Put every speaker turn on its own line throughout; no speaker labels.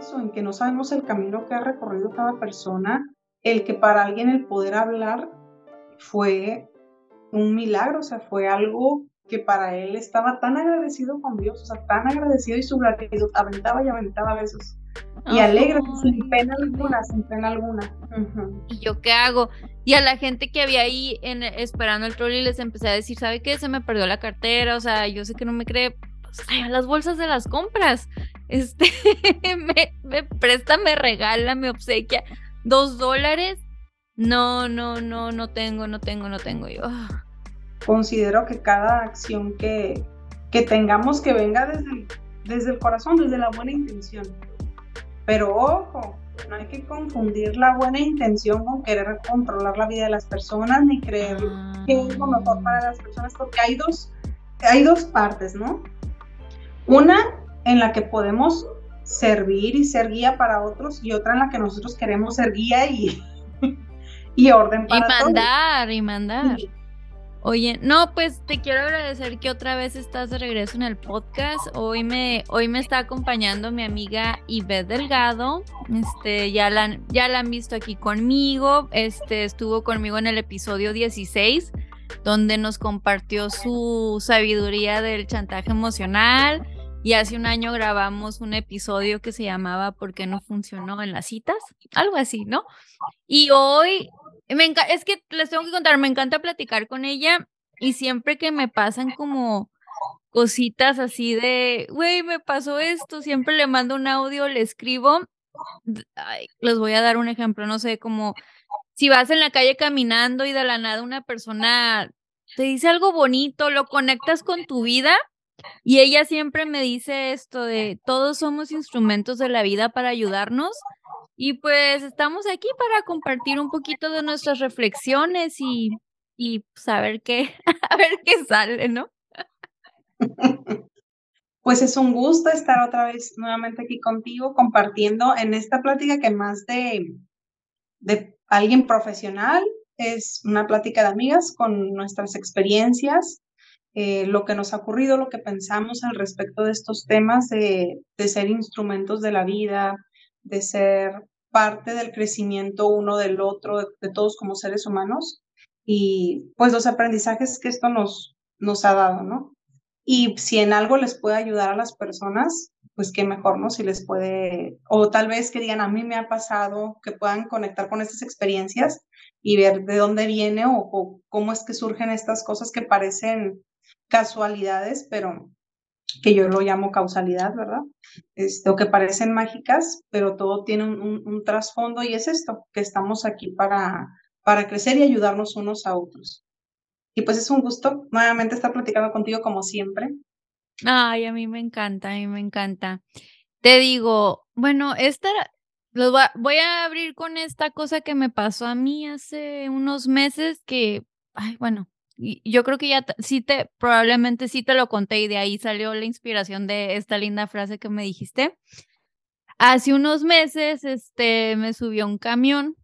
eso, en que no sabemos el camino que ha recorrido cada persona, el que para alguien el poder hablar fue un milagro, o sea, fue algo que para él estaba tan agradecido con Dios, o sea, tan agradecido y su gratitud aventaba y aventaba besos. Y alegre, sin pena alguna, sin pena alguna.
¿Y yo qué hago? Y a la gente que había ahí en, esperando el trolley les empecé a decir, ¿sabe qué? Se me perdió la cartera, o sea, yo sé que no me cree, pues, las bolsas de las compras. Este, me, me presta, me regala, me obsequia dos dólares. No, no, no, no tengo, no tengo, no tengo yo. Ah
considero que cada acción que, que tengamos que venga desde, desde el corazón, desde la buena intención. Pero ojo, no hay que confundir la buena intención con querer controlar la vida de las personas ni creer que es lo mejor para las personas, porque hay dos, hay dos partes, ¿no? Una en la que podemos servir y ser guía para otros y otra en la que nosotros queremos ser guía y, y orden para
y mandar, Y mandar, Oye, no, pues te quiero agradecer que otra vez estás de regreso en el podcast. Hoy me, hoy me está acompañando mi amiga Ivette Delgado. Este, ya la, ya la han visto aquí conmigo. Este, estuvo conmigo en el episodio 16, donde nos compartió su sabiduría del chantaje emocional. Y hace un año grabamos un episodio que se llamaba ¿Por qué no funcionó en las citas? Algo así, ¿no? Y hoy es que les tengo que contar, me encanta platicar con ella y siempre que me pasan como cositas así de, güey, me pasó esto, siempre le mando un audio, le escribo, les voy a dar un ejemplo, no sé, como si vas en la calle caminando y de la nada una persona te dice algo bonito, lo conectas con tu vida y ella siempre me dice esto de, todos somos instrumentos de la vida para ayudarnos y pues estamos aquí para compartir un poquito de nuestras reflexiones y, y saber qué, a ver qué sale, ¿no?
Pues es un gusto estar otra vez nuevamente aquí contigo compartiendo en esta plática que más de, de alguien profesional es una plática de amigas con nuestras experiencias, eh, lo que nos ha ocurrido, lo que pensamos al respecto de estos temas de, de ser instrumentos de la vida, de ser parte del crecimiento uno del otro, de, todos como seres humanos, y pues los aprendizajes que esto nos, nos ha dado, ¿no? Y si en algo les puede ayudar a las personas, pues qué mejor, ¿no? Si les puede, o tal vez que digan, a mí me ha pasado, que puedan conectar con estas experiencias y ver de dónde viene o, o cómo es que surgen estas cosas que parecen casualidades, pero que yo lo llamo causalidad, ¿verdad? Esto que parecen mágicas, pero todo tiene un, trasfondo y es esto, que estamos aquí para, para crecer y ayudarnos unos a otros. Y pues es un gusto nuevamente estar platicando contigo como siempre.
Ay, a mí me encanta, a mí me encanta. Te digo, bueno, esta, los voy a abrir con esta cosa que me pasó a mí hace unos meses que, ay, bueno, yo creo que ya sí te, probablemente sí te lo conté y de ahí salió la inspiración de esta linda frase que me dijiste. Hace unos meses, este, me subió un camión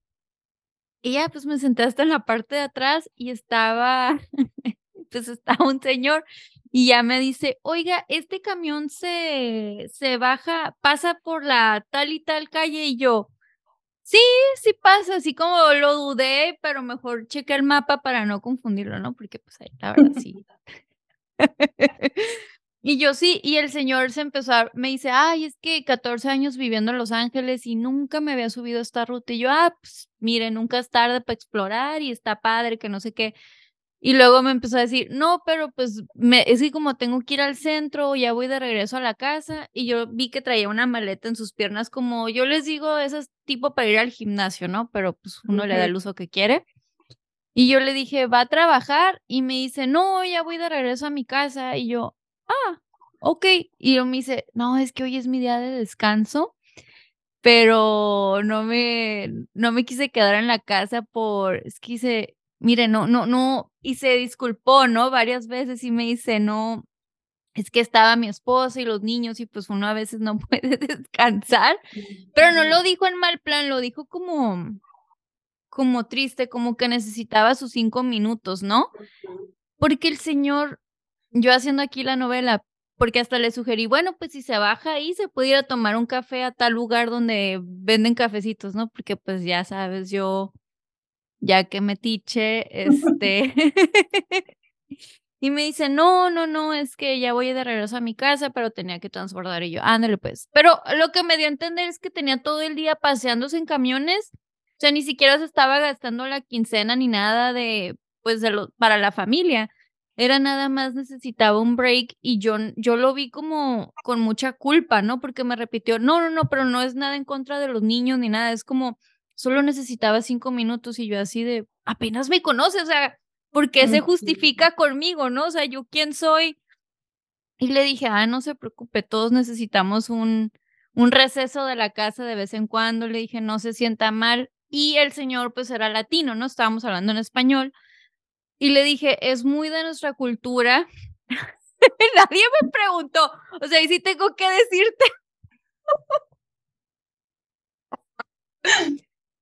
y ya pues me senté hasta en la parte de atrás y estaba, pues estaba un señor y ya me dice, oiga, este camión se, se baja, pasa por la tal y tal calle y yo, Sí, sí pasa, así como lo dudé, pero mejor chequé el mapa para no confundirlo, ¿no? Porque pues ahí la verdad sí. y yo sí, y el señor se empezó a, me dice, ay, es que 14 años viviendo en Los Ángeles y nunca me había subido esta ruta. Y yo, ah, pues mire, nunca es tarde para explorar y está padre, que no sé qué. Y luego me empezó a decir, no, pero pues me, es que como tengo que ir al centro, ya voy de regreso a la casa. Y yo vi que traía una maleta en sus piernas, como yo les digo, esas tipo para ir al gimnasio, ¿no? Pero pues uno le da el uso que quiere. Y yo le dije, va a trabajar. Y me dice, no, ya voy de regreso a mi casa. Y yo, ah, ok. Y yo me dice, no, es que hoy es mi día de descanso. Pero no me, no me quise quedar en la casa por, es que dice, mire, no, no, no, y se disculpó, ¿no? Varias veces y me dice, no, es que estaba mi esposa y los niños y pues uno a veces no puede descansar, pero no lo dijo en mal plan, lo dijo como, como triste, como que necesitaba sus cinco minutos, ¿no? Porque el señor, yo haciendo aquí la novela, porque hasta le sugerí, bueno, pues si se baja ahí, se puede ir a tomar un café a tal lugar donde venden cafecitos, ¿no? Porque pues ya sabes, yo, ya que me tiche, este... y me dice, no, no, no, es que ya voy de regreso a mi casa, pero tenía que transbordar y yo, ándale pues. Pero lo que me dio a entender es que tenía todo el día paseándose en camiones, o sea, ni siquiera se estaba gastando la quincena ni nada de, pues, para la familia era nada más necesitaba un break y yo, yo lo vi como con mucha culpa, ¿no? Porque me repitió, no, no, no, pero no es nada en contra de los niños ni nada, es como, solo necesitaba cinco minutos y yo así de, apenas me conoce, o sea, ¿por qué se justifica conmigo, no? O sea, ¿yo quién soy? Y le dije, ah, no se preocupe, todos necesitamos un, un receso de la casa de vez en cuando, le dije, no se sienta mal. Y el señor pues era latino, ¿no? Estábamos hablando en español. Y le dije, es muy de nuestra cultura. Nadie me preguntó. O sea, y sí tengo que decirte.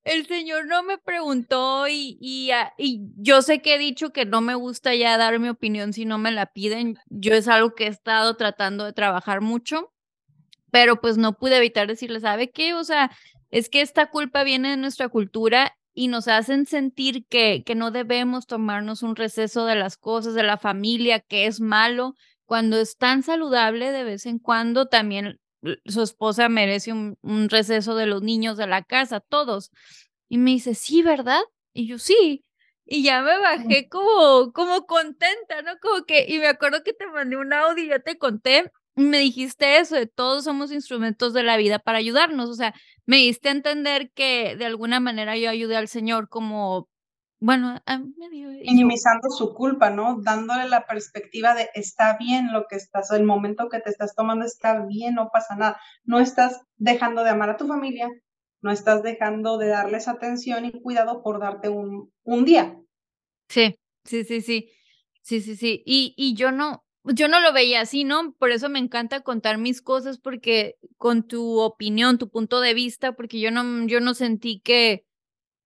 El señor no me preguntó y, y, yo sé que he dicho que no me gusta ya dar mi opinión si no me la piden. Yo es algo que he estado tratando de trabajar mucho, pero pues no pude evitar decirle, ¿sabe qué? O sea, es que esta culpa viene de nuestra cultura y nos hacen sentir que, que no debemos tomarnos un receso de las cosas, de la familia, que es malo, cuando es tan saludable de vez en cuando, también su esposa merece un, un receso de los niños de la casa, todos. Y me dice, sí, ¿verdad? Y yo, sí. Y ya me bajé como, como contenta, ¿no? Como que, y me acuerdo que te mandé un audio y ya te conté me dijiste eso, de todos somos instrumentos de la vida para ayudarnos, o sea, me diste a entender que de alguna manera yo ayudé al Señor como, bueno,
minimizando su culpa, ¿no? Dándole la perspectiva de está bien lo que estás, el momento que te estás tomando está bien, no pasa nada, no estás dejando de amar a tu familia, no estás dejando de darles atención y cuidado por darte un, un día.
Sí, sí, sí, sí, sí, sí, sí, y, y yo no, yo no lo veía así, ¿no? Por eso me encanta contar mis cosas, porque con tu opinión, tu punto de vista, porque yo no, yo no sentí que,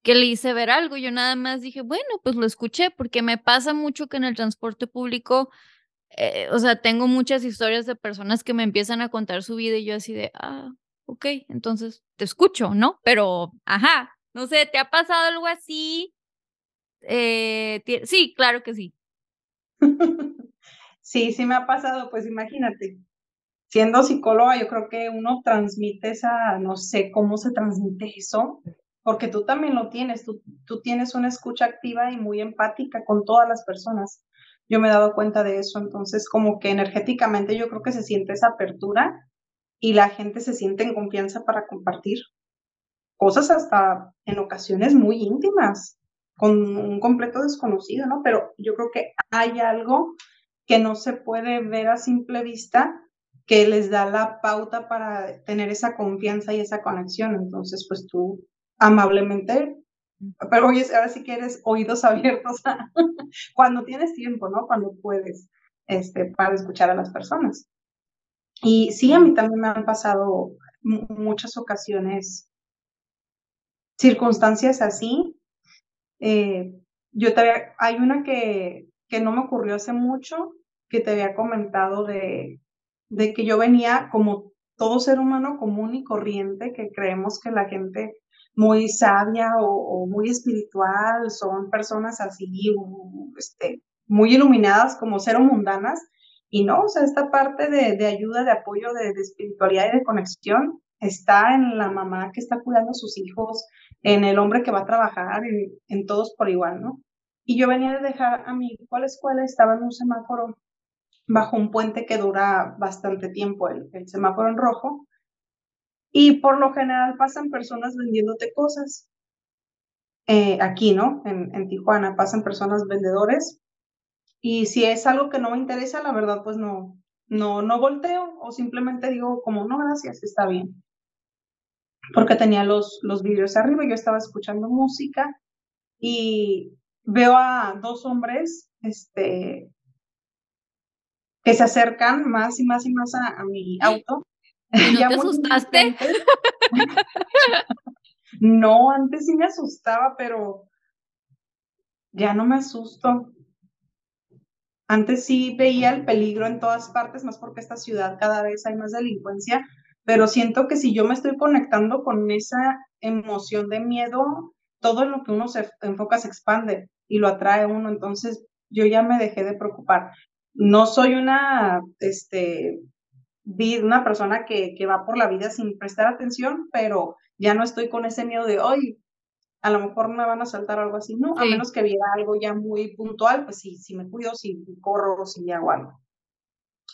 que le hice ver algo, yo nada más dije, bueno, pues lo escuché, porque me pasa mucho que en el transporte público, eh, o sea, tengo muchas historias de personas que me empiezan a contar su vida y yo así de, ah, ok, entonces te escucho, ¿no? Pero, ajá, no sé, ¿te ha pasado algo así? Eh, sí, claro que sí.
Sí, sí me ha pasado, pues imagínate, siendo psicóloga, yo creo que uno transmite esa, no sé cómo se transmite eso, porque tú también lo tienes, tú, tú tienes una escucha activa y muy empática con todas las personas. Yo me he dado cuenta de eso, entonces como que energéticamente yo creo que se siente esa apertura y la gente se siente en confianza para compartir cosas hasta en ocasiones muy íntimas con un completo desconocido, ¿no? Pero yo creo que hay algo que no se puede ver a simple vista, que les da la pauta para tener esa confianza y esa conexión. Entonces, pues tú amablemente, pero oye, ahora sí que eres oídos abiertos cuando tienes tiempo, ¿no? Cuando puedes, este, para escuchar a las personas. Y sí, a mí también me han pasado muchas ocasiones circunstancias así. Eh, yo todavía, hay una que, que no me ocurrió hace mucho, que te había comentado de, de que yo venía como todo ser humano común y corriente, que creemos que la gente muy sabia o, muy espiritual son personas así, este, muy iluminadas como ser mundanas, y no, o sea, esta parte de, de ayuda, de apoyo, de, espiritualidad y de conexión está en la mamá que está cuidando a sus hijos, en el hombre que va a trabajar, en, todos por igual, ¿no? Y yo venía de dejar a mi hijo a la escuela, estaba en un semáforo bajo un puente que dura bastante tiempo, el, semáforo en rojo, y por lo general pasan personas vendiéndote cosas. Eh, aquí, ¿no? En, Tijuana pasan personas vendedores y si es algo que no me interesa, la verdad, pues no, no, no volteo o simplemente digo como, no, gracias, está bien. Porque tenía los, los vidrios arriba, yo estaba escuchando música y veo a dos hombres, este, que se acercan más y más y más a, mi auto.
¿Y no te asustaste?
no, antes sí me asustaba, pero ya no me asusto. Antes sí veía el peligro en todas partes, más porque esta ciudad cada vez hay más delincuencia, pero siento que si yo me estoy conectando con esa emoción de miedo, todo lo que uno se enfoca se expande y lo atrae uno, entonces yo ya me dejé de preocupar. No soy una, este, una persona que, que va por la vida sin prestar atención, pero ya no estoy con ese miedo de, hoy a lo mejor me van a saltar algo así, ¿no? A menos que viera algo ya muy puntual, pues sí, si me cuido, si corro, si hago algo.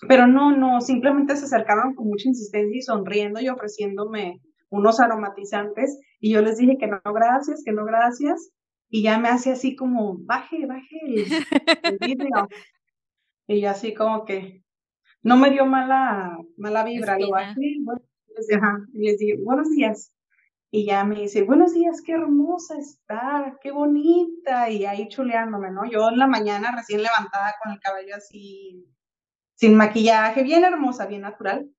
Pero no, no, simplemente se acercaron con mucha insistencia y sonriendo y ofreciéndome unos aromatizantes y yo les dije que no, gracias, que no, gracias. Y ya me hace así como, baje, baje el, vidrio. y yo así como que no me dio mala, mala vibra, lo bajé, bueno, y les dije, buenos días. Y ya me dice, buenos días, qué hermosa está, qué bonita. Y ahí chuleándome, ¿no? Yo en la mañana recién levantada con el cabello así, sin maquillaje, bien hermosa, bien natural.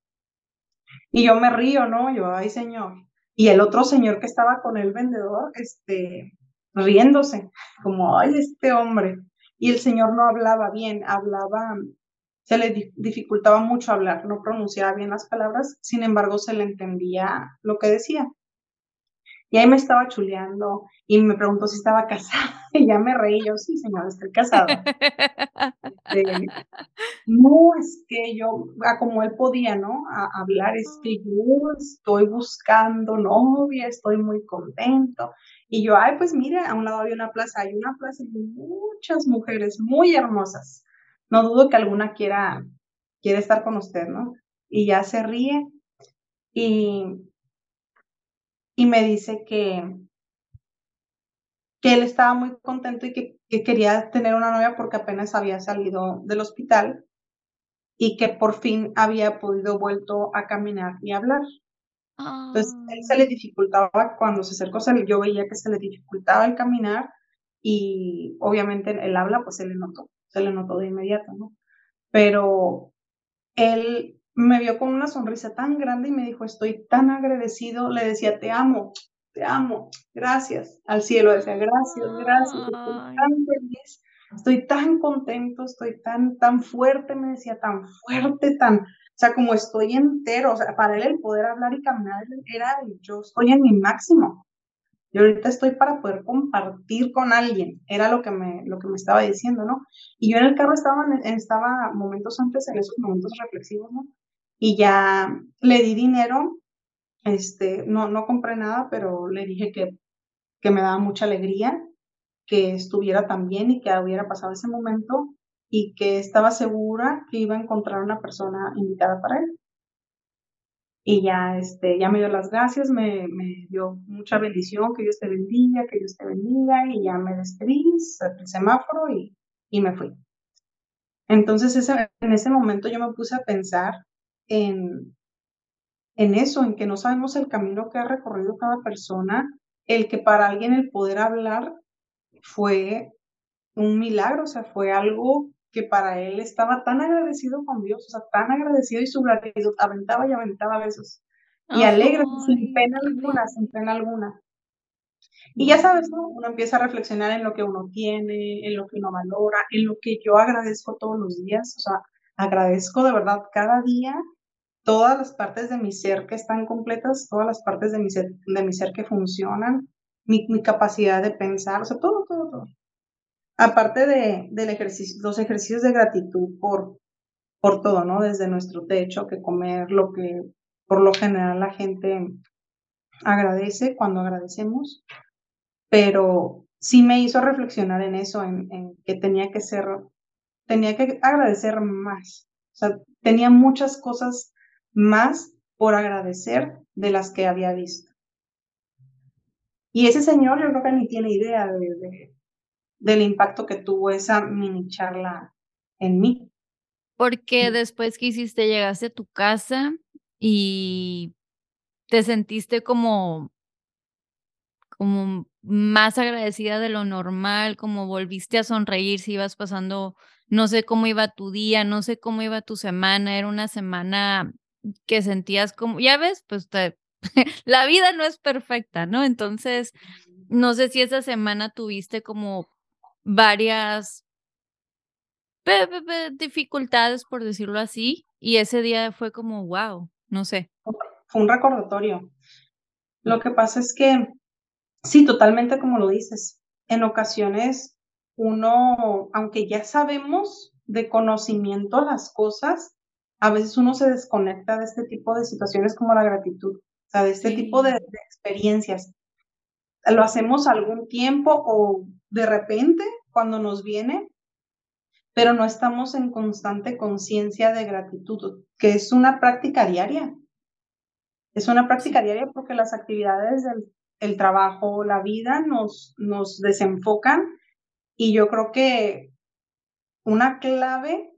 Y yo me río, ¿no? Yo, ay, señor. Y el otro señor que estaba con el vendedor, este, riéndose, como, ay, este hombre. Y el señor no hablaba bien, hablaba, se le dificultaba mucho hablar, no pronunciaba bien las palabras, sin embargo, se le entendía lo que decía. Y ahí me estaba chuleando y me preguntó si estaba casada. Y ya me reí, yo, sí, señor, estoy casada. Este, no, es que yo, como él podía, ¿no? A, hablar, es que yo estoy buscando novia, estoy muy contento. Y yo, ay, pues mire, a un lado había una plaza, hay una plaza de muchas mujeres muy hermosas. No dudo que alguna quiera, quiera estar con usted, ¿no? Y ya se ríe. Y y me dice que, que él estaba muy contento y que, quería tener una novia porque apenas había salido del hospital y que por fin había podido vuelto a caminar y hablar. Entonces, él se le ah. dificultaba cuando se acercó, yo veía que se le dificultaba el caminar y obviamente el habla, pues se le notó, se le notó de inmediato, ¿no? Pero él me vio con una sonrisa tan grande y me dijo, estoy tan agradecido, le decía, te amo, te amo, gracias. Al cielo decía, gracias, gracias, estoy tan feliz, estoy tan contento, estoy tan, tan fuerte, me decía, tan fuerte, tan, o sea, como estoy entero, o sea, para él el poder hablar y caminar era, yo estoy en mi máximo. Y ahorita estoy para poder compartir con alguien, era lo que me, lo que me estaba diciendo, ¿no? Y yo en el carro estaba, estaba momentos antes, en esos momentos reflexivos, ¿no? y ya le di dinero, este, no, no compré nada, pero le dije que, que me daba mucha alegría que estuviera tan bien y que hubiera pasado ese momento y que estaba segura que iba a encontrar una persona indicada para él. Y ya, este, ya me dio las gracias, me, me dio mucha bendición, que Dios te bendiga, que Dios te bendiga, y ya me despedí, el semáforo y, y me fui. Entonces, ese, en ese momento yo me puse a pensar en, en eso, en que no sabemos el camino que ha recorrido cada persona, el que para alguien el poder hablar fue un milagro, o sea, fue algo que para él estaba tan agradecido con Dios, o sea, tan agradecido y su gratitud aventaba y aventaba besos. Y alegre, sin pena alguna, sin pena alguna. Y ya sabes, ¿no? Uno empieza a reflexionar en lo que uno tiene, en lo que uno valora, en lo que yo agradezco todos los días, o sea, agradezco de verdad cada día todas las partes de mi ser que están completas, todas las partes de mi ser, de mi ser que funcionan, mi, capacidad de pensar, o sea, todo, todo, todo. Aparte de los ejercicios de gratitud por, por todo, ¿no? Desde nuestro techo, que comer, lo que por lo general la gente agradece cuando agradecemos, pero sí me hizo reflexionar en eso, en, que tenía que ser, tenía que agradecer más. O sea, tenía muchas cosas más por agradecer de las que había visto. Y ese señor yo creo que ni tiene idea de, del impacto que tuvo esa mini charla en mí.
Porque después que hiciste, llegaste a tu casa y te sentiste como, como más agradecida de lo normal, como volviste a sonreír si ibas pasando, no sé cómo iba tu día, no sé cómo iba tu semana, era una semana que sentías como, ya ves, pues la vida no es perfecta, ¿no? Entonces, no sé si esa semana tuviste como varias dificultades, por decirlo así, y ese día fue como, wow, no sé.
Fue un recordatorio. Lo que pasa es que, sí, totalmente como lo dices, en ocasiones uno, aunque ya sabemos de conocimiento las cosas, a veces uno se desconecta de este tipo de situaciones como la gratitud, o sea, de este tipo de, de experiencias. Lo hacemos algún tiempo o de repente cuando nos viene, pero no estamos en constante conciencia de gratitud, que es una práctica diaria. Es una práctica diaria porque las actividades del el trabajo, la vida nos, nos desenfocan y yo creo que una clave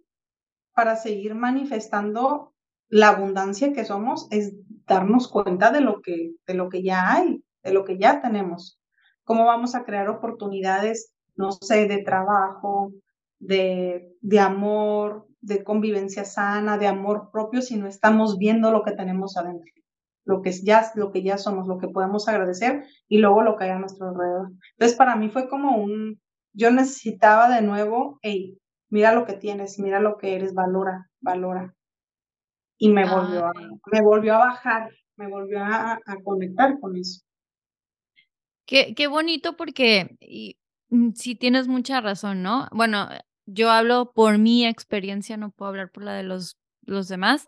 para seguir manifestando la abundancia que somos es darnos cuenta de lo que, de lo que ya hay, de lo que ya tenemos. Cómo vamos a crear oportunidades, no sé, de trabajo, de, de amor, de convivencia sana, de amor propio, si no estamos viendo lo que tenemos adentro, lo que, ya, lo que ya somos, lo que podemos agradecer y luego lo que hay a nuestro alrededor. Entonces, para mí fue como un, yo necesitaba de nuevo, hey, mira lo que tienes, mira lo que eres, valora, valora. Y me volvió, a, me volvió a bajar, me volvió a, a conectar con eso.
Qué, qué bonito porque y, mm, sí tienes mucha razón, ¿no? Bueno, yo hablo por mi experiencia, no puedo hablar por la de los, los demás,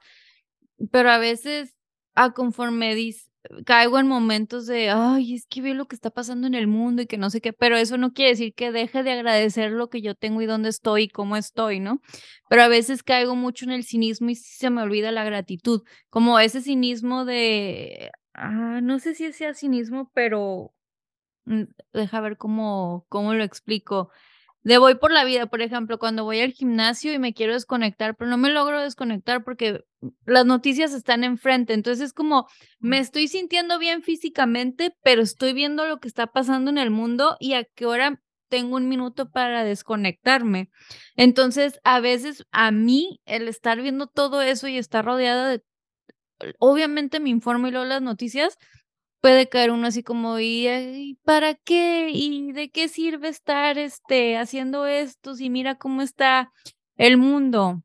pero a veces, a conforme dis, caigo en momentos de, ay, es que veo lo que está pasando en el mundo y que no sé qué, pero eso no quiere decir que deje de agradecer lo que yo tengo y dónde estoy y cómo estoy, ¿no? Pero a veces caigo mucho en el cinismo y se me olvida la gratitud, como ese cinismo de, ah, no sé si sea cinismo, pero deja ver cómo, cómo lo explico de voy por la vida, por ejemplo, cuando voy al gimnasio y me quiero desconectar, pero no me logro desconectar porque las noticias están enfrente. Entonces es como, me estoy sintiendo bien físicamente, pero estoy viendo lo que está pasando en el mundo y a qué hora tengo un minuto para desconectarme. Entonces, a veces a mí el estar viendo todo eso y estar rodeada de, obviamente me informo y leo las noticias, puede caer uno así como, ¿y, para qué? ¿Y de qué sirve estar este, haciendo esto si mira cómo está el mundo?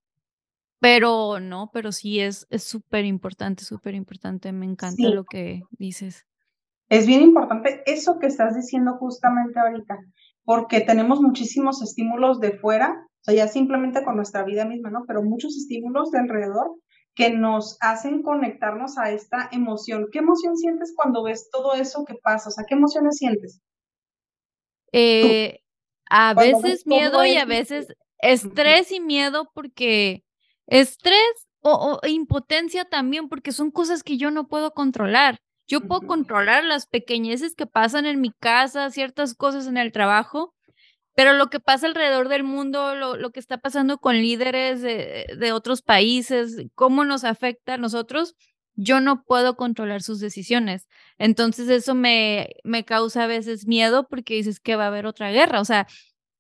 Pero no, pero sí es súper importante, súper importante. Me encanta lo que dices.
Es bien importante eso que estás diciendo justamente ahorita, porque tenemos muchísimos estímulos de fuera, o sea, ya simplemente con nuestra vida misma, ¿no? Pero muchos estímulos de alrededor que nos hacen conectarnos a esta emoción. ¿Qué emoción sientes cuando ves todo eso que pasa? O sea, ¿qué emociones sientes?
Eh, a veces miedo y a veces estrés y miedo porque estrés o, impotencia también porque son cosas que yo no puedo controlar. Yo puedo controlar las pequeñeces que pasan en mi casa, ciertas cosas en el trajo, pero lo que pasa alrededor del mundo, lo, lo que está pasando con líderes de, de, otros países, cómo nos afecta a nosotros, yo no puedo controlar sus decisiones. Entonces eso me, me causa a veces miedo porque dices que va a haber otra guerra. O sea,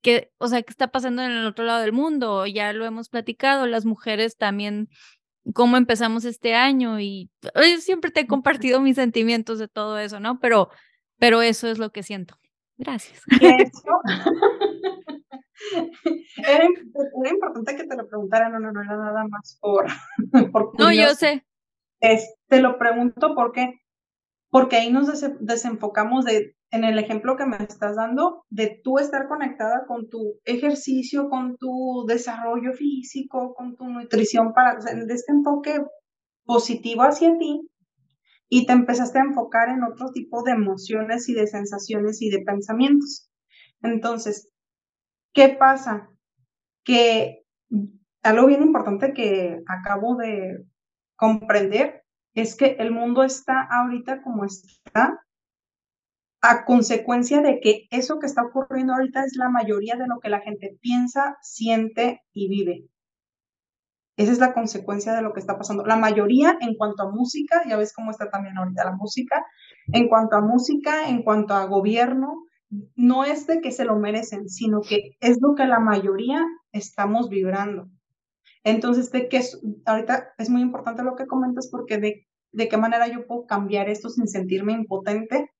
que, o sea, ¿qué está pasando en el otro lado del mundo? Ya lo hemos platicado, las mujeres también, cómo empezamos este año y yo siempre te he compartido mis sentimientos de todo eso, ¿no? Pero, pero eso es lo que siento. Gracias.
Era, importante que te lo preguntara, no, no, no era nada más por, por
No, yo sé.
Es, te lo pregunto porque, porque ahí nos desenfocamos de, en el ejemplo que me estás dando, de tú estar conectada con tu ejercicio, con tu desarrollo físico, con tu nutrición, para, de este enfoque positivo hacia ti, y te empezaste a enfocar en otro tipo de emociones y de sensaciones y de pensamientos. Entonces, ¿qué pasa? Que algo bien importante que acabo de comprender es que el mundo está ahorita como está a consecuencia de que eso que está ocurriendo ahorita es la mayoría de lo que la gente piensa, siente y vive. Esa es la consecuencia de lo que está pasando. La mayoría en cuanto a música, ya ves cómo está también ahorita la música, en cuanto a música, en cuanto a gobierno, no es de que se lo merecen, sino que es lo que la mayoría estamos vibrando. Entonces, de que ahorita es muy importante lo que comentas porque de, de qué manera yo puedo cambiar esto sin sentirme impotente,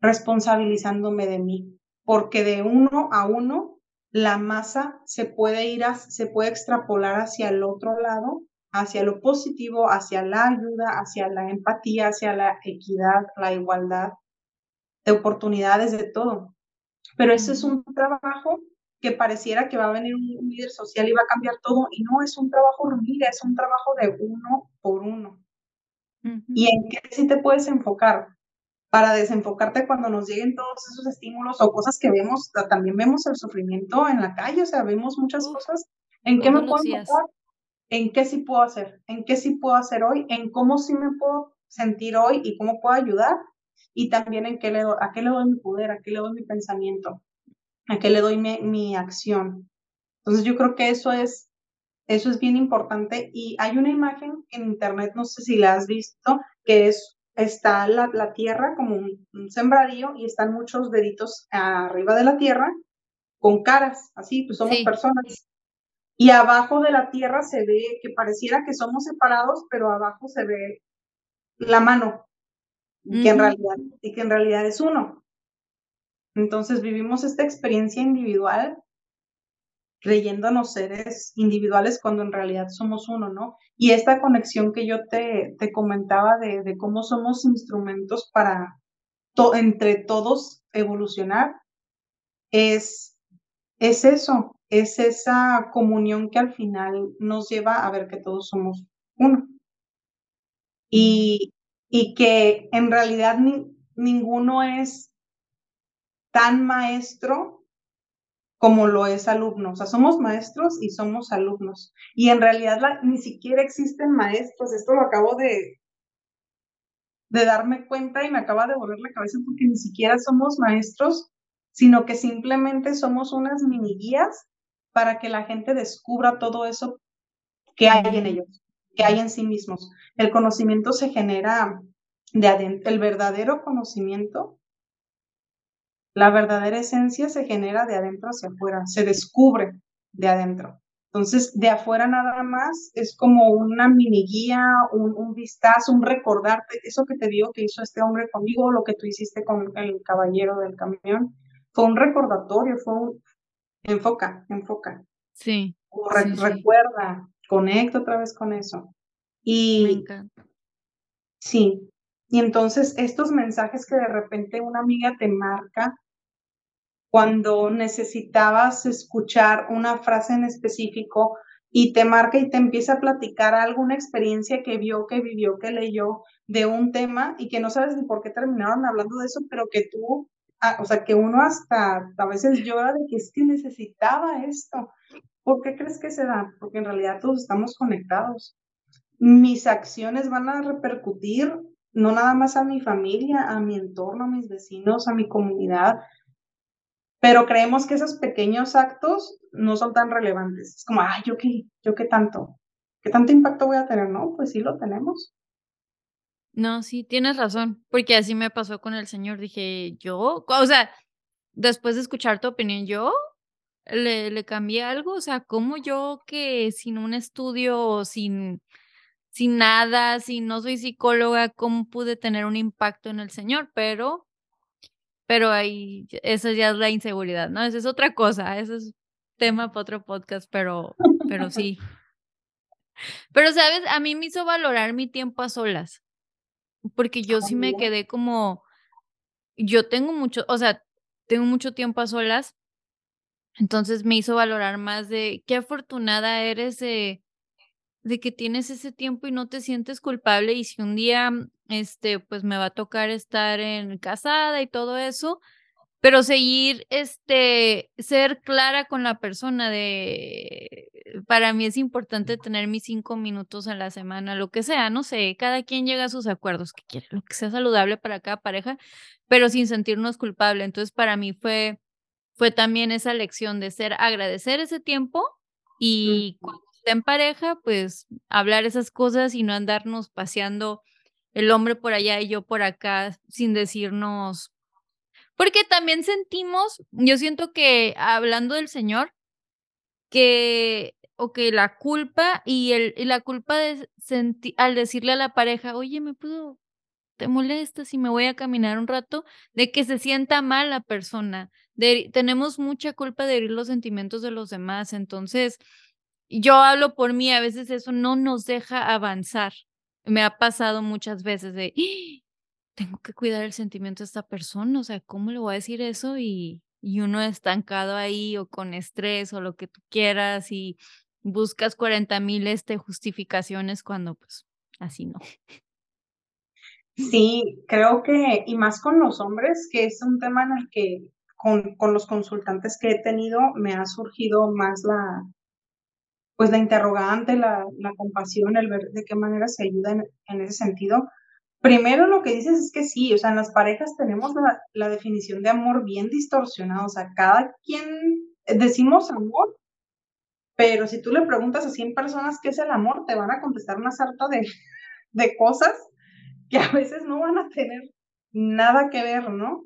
responsabilizándome de mí, porque de uno a uno la masa se puede ir, a, se puede extrapolar hacia el otro lado, hacia lo positivo, hacia la ayuda, hacia la empatía, hacia la equidad, la igualdad de oportunidades, de todo. Pero ese es un trabajo que pareciera que va a venir un líder social y va a cambiar todo, y no es un trabajo hormiga, es un trabajo de uno por uno. ¿Y en qué sí te puedes enfocar? Para desenfocarte cuando nos lleguen todos esos estímulos o cosas que vemos, también vemos el sufrimiento en la calle, o sea, vemos muchas cosas. ¿En qué me puedo enfocar? ¿En qué sí puedo hacer? ¿En qué sí puedo hacer hoy? ¿En cómo sí me puedo sentir hoy y cómo puedo ayudar? Y también en qué le doy, a qué le doy mi poder, a qué le doy mi pensamiento a qué le doy mi, acción. Entonces yo creo que eso es, eso es bien importante y hay una imagen en internet, no sé si la has visto, que es, está la, la tierra como un, sembradío y están muchos deditos arriba de la tierra con caras, así, pues somos personas. Y abajo de la tierra se ve que pareciera que somos separados, pero abajo se ve la mano, que en realidad, y que en realidad es uno. Entonces vivimos esta experiencia individual creyéndonos seres individuales cuando en realidad somos uno, ¿no? Y esta conexión que yo te, te comentaba de, cómo somos instrumentos para entre todos evolucionar, es, es eso, es esa comunión que al final nos lleva a ver que todos somos uno. Y, y que en realidad ninguno es tan maestro como lo es alumno. O sea, somos maestros y somos alumnos. Y en realidad ni siquiera existen maestros. Esto lo acabo de, de darme cuenta y me acaba de volver la cabeza porque ni siquiera somos maestros, sino que simplemente somos unas mini guías para que la gente descubra todo eso que hay en ellos, que hay en sí mismos. El conocimiento se genera de adentro, el verdadero conocimiento la verdadera esencia se genera de adentro hacia afuera, se descubre de adentro. Entonces, de afuera nada más es como una mini guía, un, vistazo, un recordarte, eso que te digo que hizo este hombre conmigo, lo que tú hiciste con el caballero del camión, fue un recordatorio, fue un enfoca, enfoca.
Sí.
Recuerda, conecta otra vez con eso. Y
Me encanta.
Sí. Y entonces estos mensajes que de repente una amiga te marca cuando necesitabas escuchar una frase en específico y te marca y te empieza a platicar alguna experiencia que vio, que vivió, que leyó de un tema y que no sabes ni por qué terminaron hablando de eso, pero que tú, ah, o sea, que uno hasta a veces llora de que es que necesitaba esto. ¿Por qué crees que se da? Porque en realidad todos estamos conectados. Mis acciones van a repercutir no nada más a mi familia, a mi entorno, a mis vecinos, a mi comunidad, pero creemos que esos pequeños actos no son tan relevantes. Es como, ay, yo qué, yo qué tanto, qué tanto impacto voy a tener, ¿no? Pues sí lo tenemos.
No, sí, tienes razón, porque así me pasó con el señor. Dije, yo, o sea, después de escuchar tu opinión, yo le, le cambié algo, o sea, como yo que sin un estudio, sin, sin nada, si no soy psicóloga, cómo pude tener un impacto en el señor, pero pero ahí, eso ya es la inseguridad, ¿no? Esa es otra cosa, eso es tema para otro podcast, pero, pero sí. Pero, ¿sabes? A mí me hizo valorar mi tiempo a solas, porque yo sí me quedé como, yo tengo mucho, o sea, tengo mucho tiempo a solas, entonces me hizo valorar más de qué afortunada eres de de que tienes ese tiempo y no te sientes culpable y si un día, este, pues me va a tocar estar en casada y todo eso, pero seguir, este, ser clara con la persona de, para mí es importante tener mis cinco minutos a la semana, lo que sea, no sé, cada quien llega a sus acuerdos que quiere, lo que sea saludable para cada pareja, pero sin sentirnos culpable. Entonces, para mí fue, fue también esa lección de ser, agradecer ese tiempo y en pareja, pues hablar esas cosas y no andarnos paseando el hombre por allá y yo por acá sin decirnos. Porque también sentimos, yo siento que hablando del Señor, que, o que la culpa y, el, y la culpa de sentir, al decirle a la pareja, oye, me puedo te molesta si me voy a caminar un rato, de que se sienta mal la persona. De, tenemos mucha culpa de herir los sentimientos de los demás, entonces yo hablo por mí, a veces eso no nos deja avanzar. Me ha pasado muchas veces de, ¡Ah! tengo que cuidar el sentimiento de esta persona, o sea, ¿cómo le voy a decir eso? Y, y uno estancado ahí o con estrés o lo que tú quieras y buscas 40 mil este, justificaciones cuando pues así no.
Sí, creo que, y más con los hombres, que es un tema en el que con, con los consultantes que he tenido me ha surgido más la, pues la interrogante, la, la compasión, el ver de qué manera se ayuda en, en, ese sentido. Primero lo que dices es que sí, o sea, en las parejas tenemos la, la definición de amor bien distorsionada, o sea, cada quien decimos amor, pero si tú le preguntas a 100 personas qué es el amor, te van a contestar una sarta de, de cosas que a veces no van a tener nada que ver, ¿no?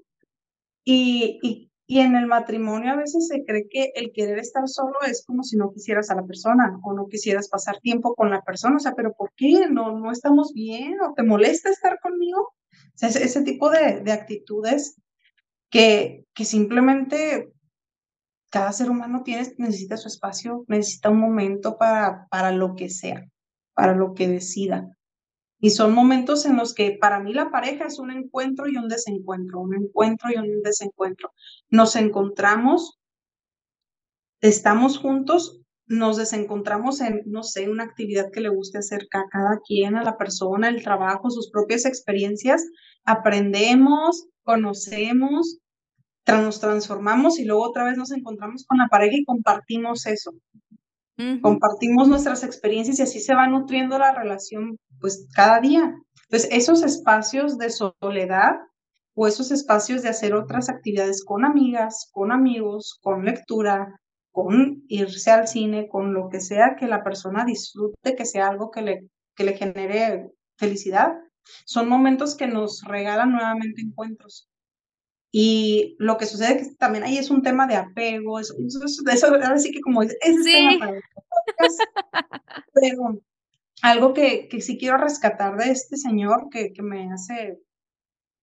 Y, y, en el matrimonio a veces se cree que el querer estar solo es como si no quisieras a la persona o no quisieras pasar tiempo con la persona, o sea, pero ¿por qué? ¿No, no estamos bien? ¿O te molesta estar conmigo? O sea, ese, ese tipo de, de actitudes que, que simplemente cada ser humano tiene, necesita su espacio, necesita un momento para, para lo que sea, para lo que decida. Y son momentos en los que para mí la pareja es un encuentro y un desencuentro, un encuentro y un desencuentro. Nos encontramos, estamos juntos, nos desencontramos en, no sé, una actividad que le guste hacer a cada quien, a la persona, el trabajo, sus propias experiencias, aprendemos, conocemos, nos transformamos y luego otra vez nos encontramos con la pareja y compartimos eso. Compartimos nuestras experiencias y así se va nutriendo la relación pues cada día. Entonces, esos espacios de soledad o esos espacios de hacer otras actividades con amigas, con amigos, con lectura, con irse al cine, con lo que sea que la persona disfrute, que sea algo que le, que le genere felicidad, son momentos que nos regalan nuevamente encuentros. Y lo que sucede que también ahí es un tema de apego, eso, eso, eso ahora sí que como es, es sí. tema para el pero algo que, que sí quiero rescatar de este señor que, que me hace,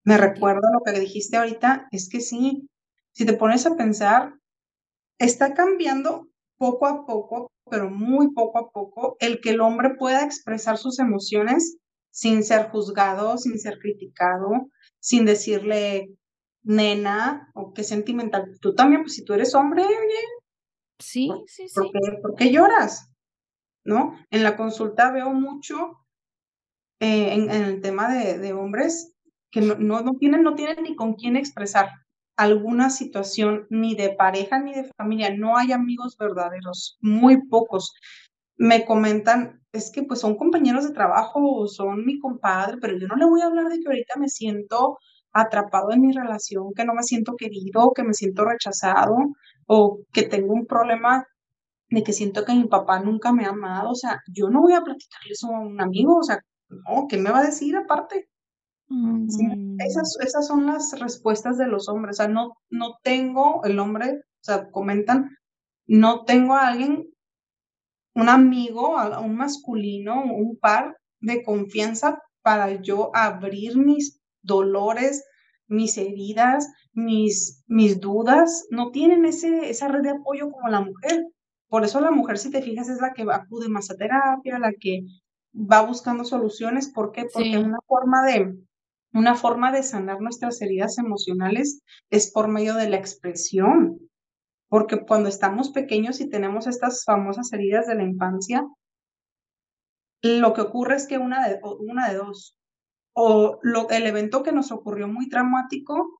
me recuerda lo que dijiste ahorita, es que sí, si te pones a pensar, está cambiando poco a poco, pero muy poco a poco, el que el hombre pueda expresar sus emociones sin ser juzgado, sin ser criticado, sin decirle nena o qué sentimental. Tú también, pues si tú eres hombre,
Sí, sí, sí.
¿por qué, ¿por qué lloras? ¿No? En la consulta veo mucho eh, en, en, el tema de, de hombres que no, no, no, tienen, no tienen ni con quién expresar alguna situación, ni de pareja ni de familia. No hay amigos verdaderos, muy pocos. Me comentan, es que pues son compañeros de trabajo o son mi compadre, pero yo no le voy a hablar de que ahorita me siento atrapado en mi relación, que no me siento querido, que me siento rechazado o que tengo un problema de que siento que mi papá nunca me ha amado, o sea, yo no voy a platicarle eso a un amigo, o sea, no, ¿qué me va a decir aparte? Mm. Sí, esas, esas son las respuestas de los hombres, o sea, no, no tengo, el hombre, o sea, comentan, no tengo a alguien, un amigo, un masculino, un par de confianza para yo abrir mis dolores, mis heridas, mis, mis dudas, no tienen ese, esa red de apoyo como la mujer. Por eso la mujer, si te fijas, es la que acude más a terapia, la que va buscando soluciones. ¿Por qué? Porque sí. una forma de, una forma de sanar nuestras heridas emocionales es por medio de la expresión. Porque cuando estamos pequeños y tenemos estas famosas heridas de la infancia, lo que ocurre es que una de, una de dos, o el evento que nos ocurrió muy traumático,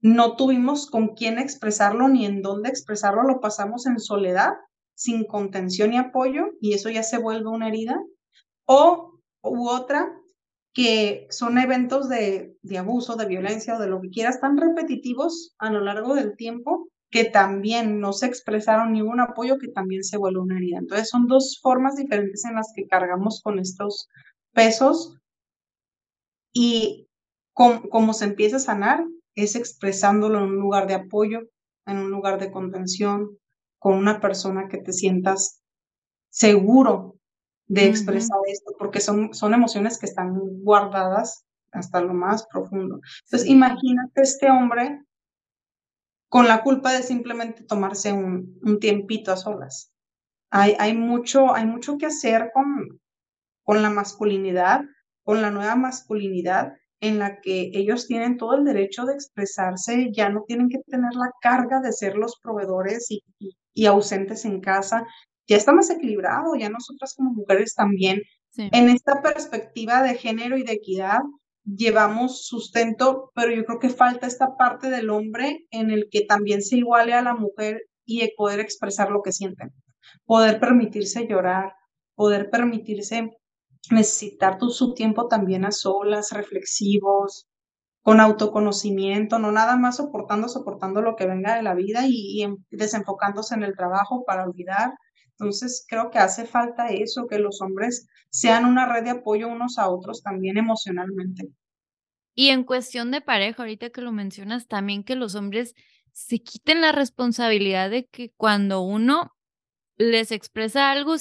no tuvimos con quién expresarlo ni en dónde expresarlo, lo pasamos en soledad, sin contención y apoyo, y eso ya se vuelve una herida. O u otra, que son eventos de, de abuso, de violencia o de lo que quieras, tan repetitivos a lo largo del tiempo, que también no se expresaron ni un apoyo, que también se vuelve una herida. Entonces son dos formas diferentes en las que cargamos con estos pesos y cómo, se empieza a sanar es expresándolo en un lugar de apoyo, en un lugar de contención, con una persona que te sientas seguro de expresar uh -huh. esto, porque son, son emociones que están guardadas hasta lo más profundo. Entonces, imagínate este hombre con la culpa de simplemente tomarse un, un tiempito a solas. Hay, hay, mucho, hay mucho que hacer con, con la masculinidad, con la nueva masculinidad, en la que ellos tienen todo el derecho de expresarse, ya no tienen que tener la carga de ser los proveedores y, y, ausentes en casa. Ya está más equilibrado, ya nosotras como mujeres también. En esta perspectiva de género y de equidad, llevamos sustento, pero yo creo que falta esta parte del hombre en el que también se iguale a la mujer y poder expresar lo que sienten, poder permitirse llorar, poder permitirse necesitar tu, su tiempo también a solas, reflexivos, con autoconocimiento, no nada más soportando, soportando lo que venga de la vida y, y desenfocándose en el trabajo para olvidar. Entonces, creo que hace falta eso, que los hombres sean una red de apoyo unos a otros también emocionalmente.
Y en cuestión de pareja, ahorita que lo mencionas, también que los hombres se quiten la responsabilidad de que cuando uno les expresa algo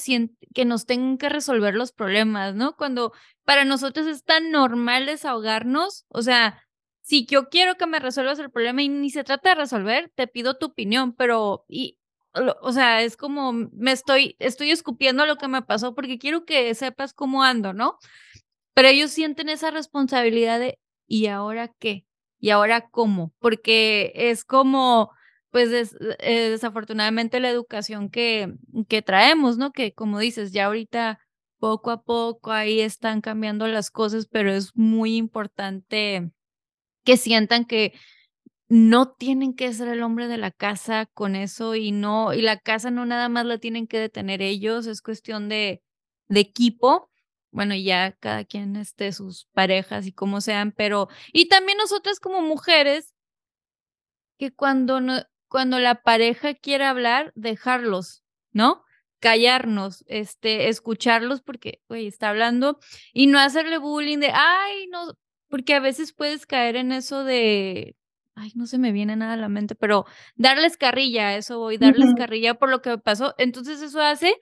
que nos tengan que resolver los problemas, ¿no? Cuando para nosotros es tan normal desahogarnos, o sea, si yo quiero que me resuelvas el problema y ni se trata de resolver, te pido tu opinión, pero y o sea, es como me estoy estoy escupiendo lo que me pasó porque quiero que sepas cómo ando, ¿no? Pero ellos sienten esa responsabilidad de ¿y ahora qué? ¿Y ahora cómo? Porque es como pues eh, desafortunadamente la educación que, que traemos, ¿no? Que como dices, ya ahorita poco a poco ahí están cambiando las cosas, pero es muy importante que sientan que no tienen que ser el hombre de la casa con eso y no, y la casa no nada más la tienen que detener ellos, es cuestión de, de equipo. Bueno, ya cada quien esté sus parejas y como sean, pero, y también nosotras como mujeres, que cuando no, cuando la pareja quiere hablar, dejarlos, ¿no? Callarnos, este, escucharlos porque, güey, está hablando y no hacerle bullying de, ay, no, porque a veces puedes caer en eso de, ay, no se me viene nada a la mente, pero darles carrilla, eso voy, darles carrilla por lo que pasó. Entonces eso hace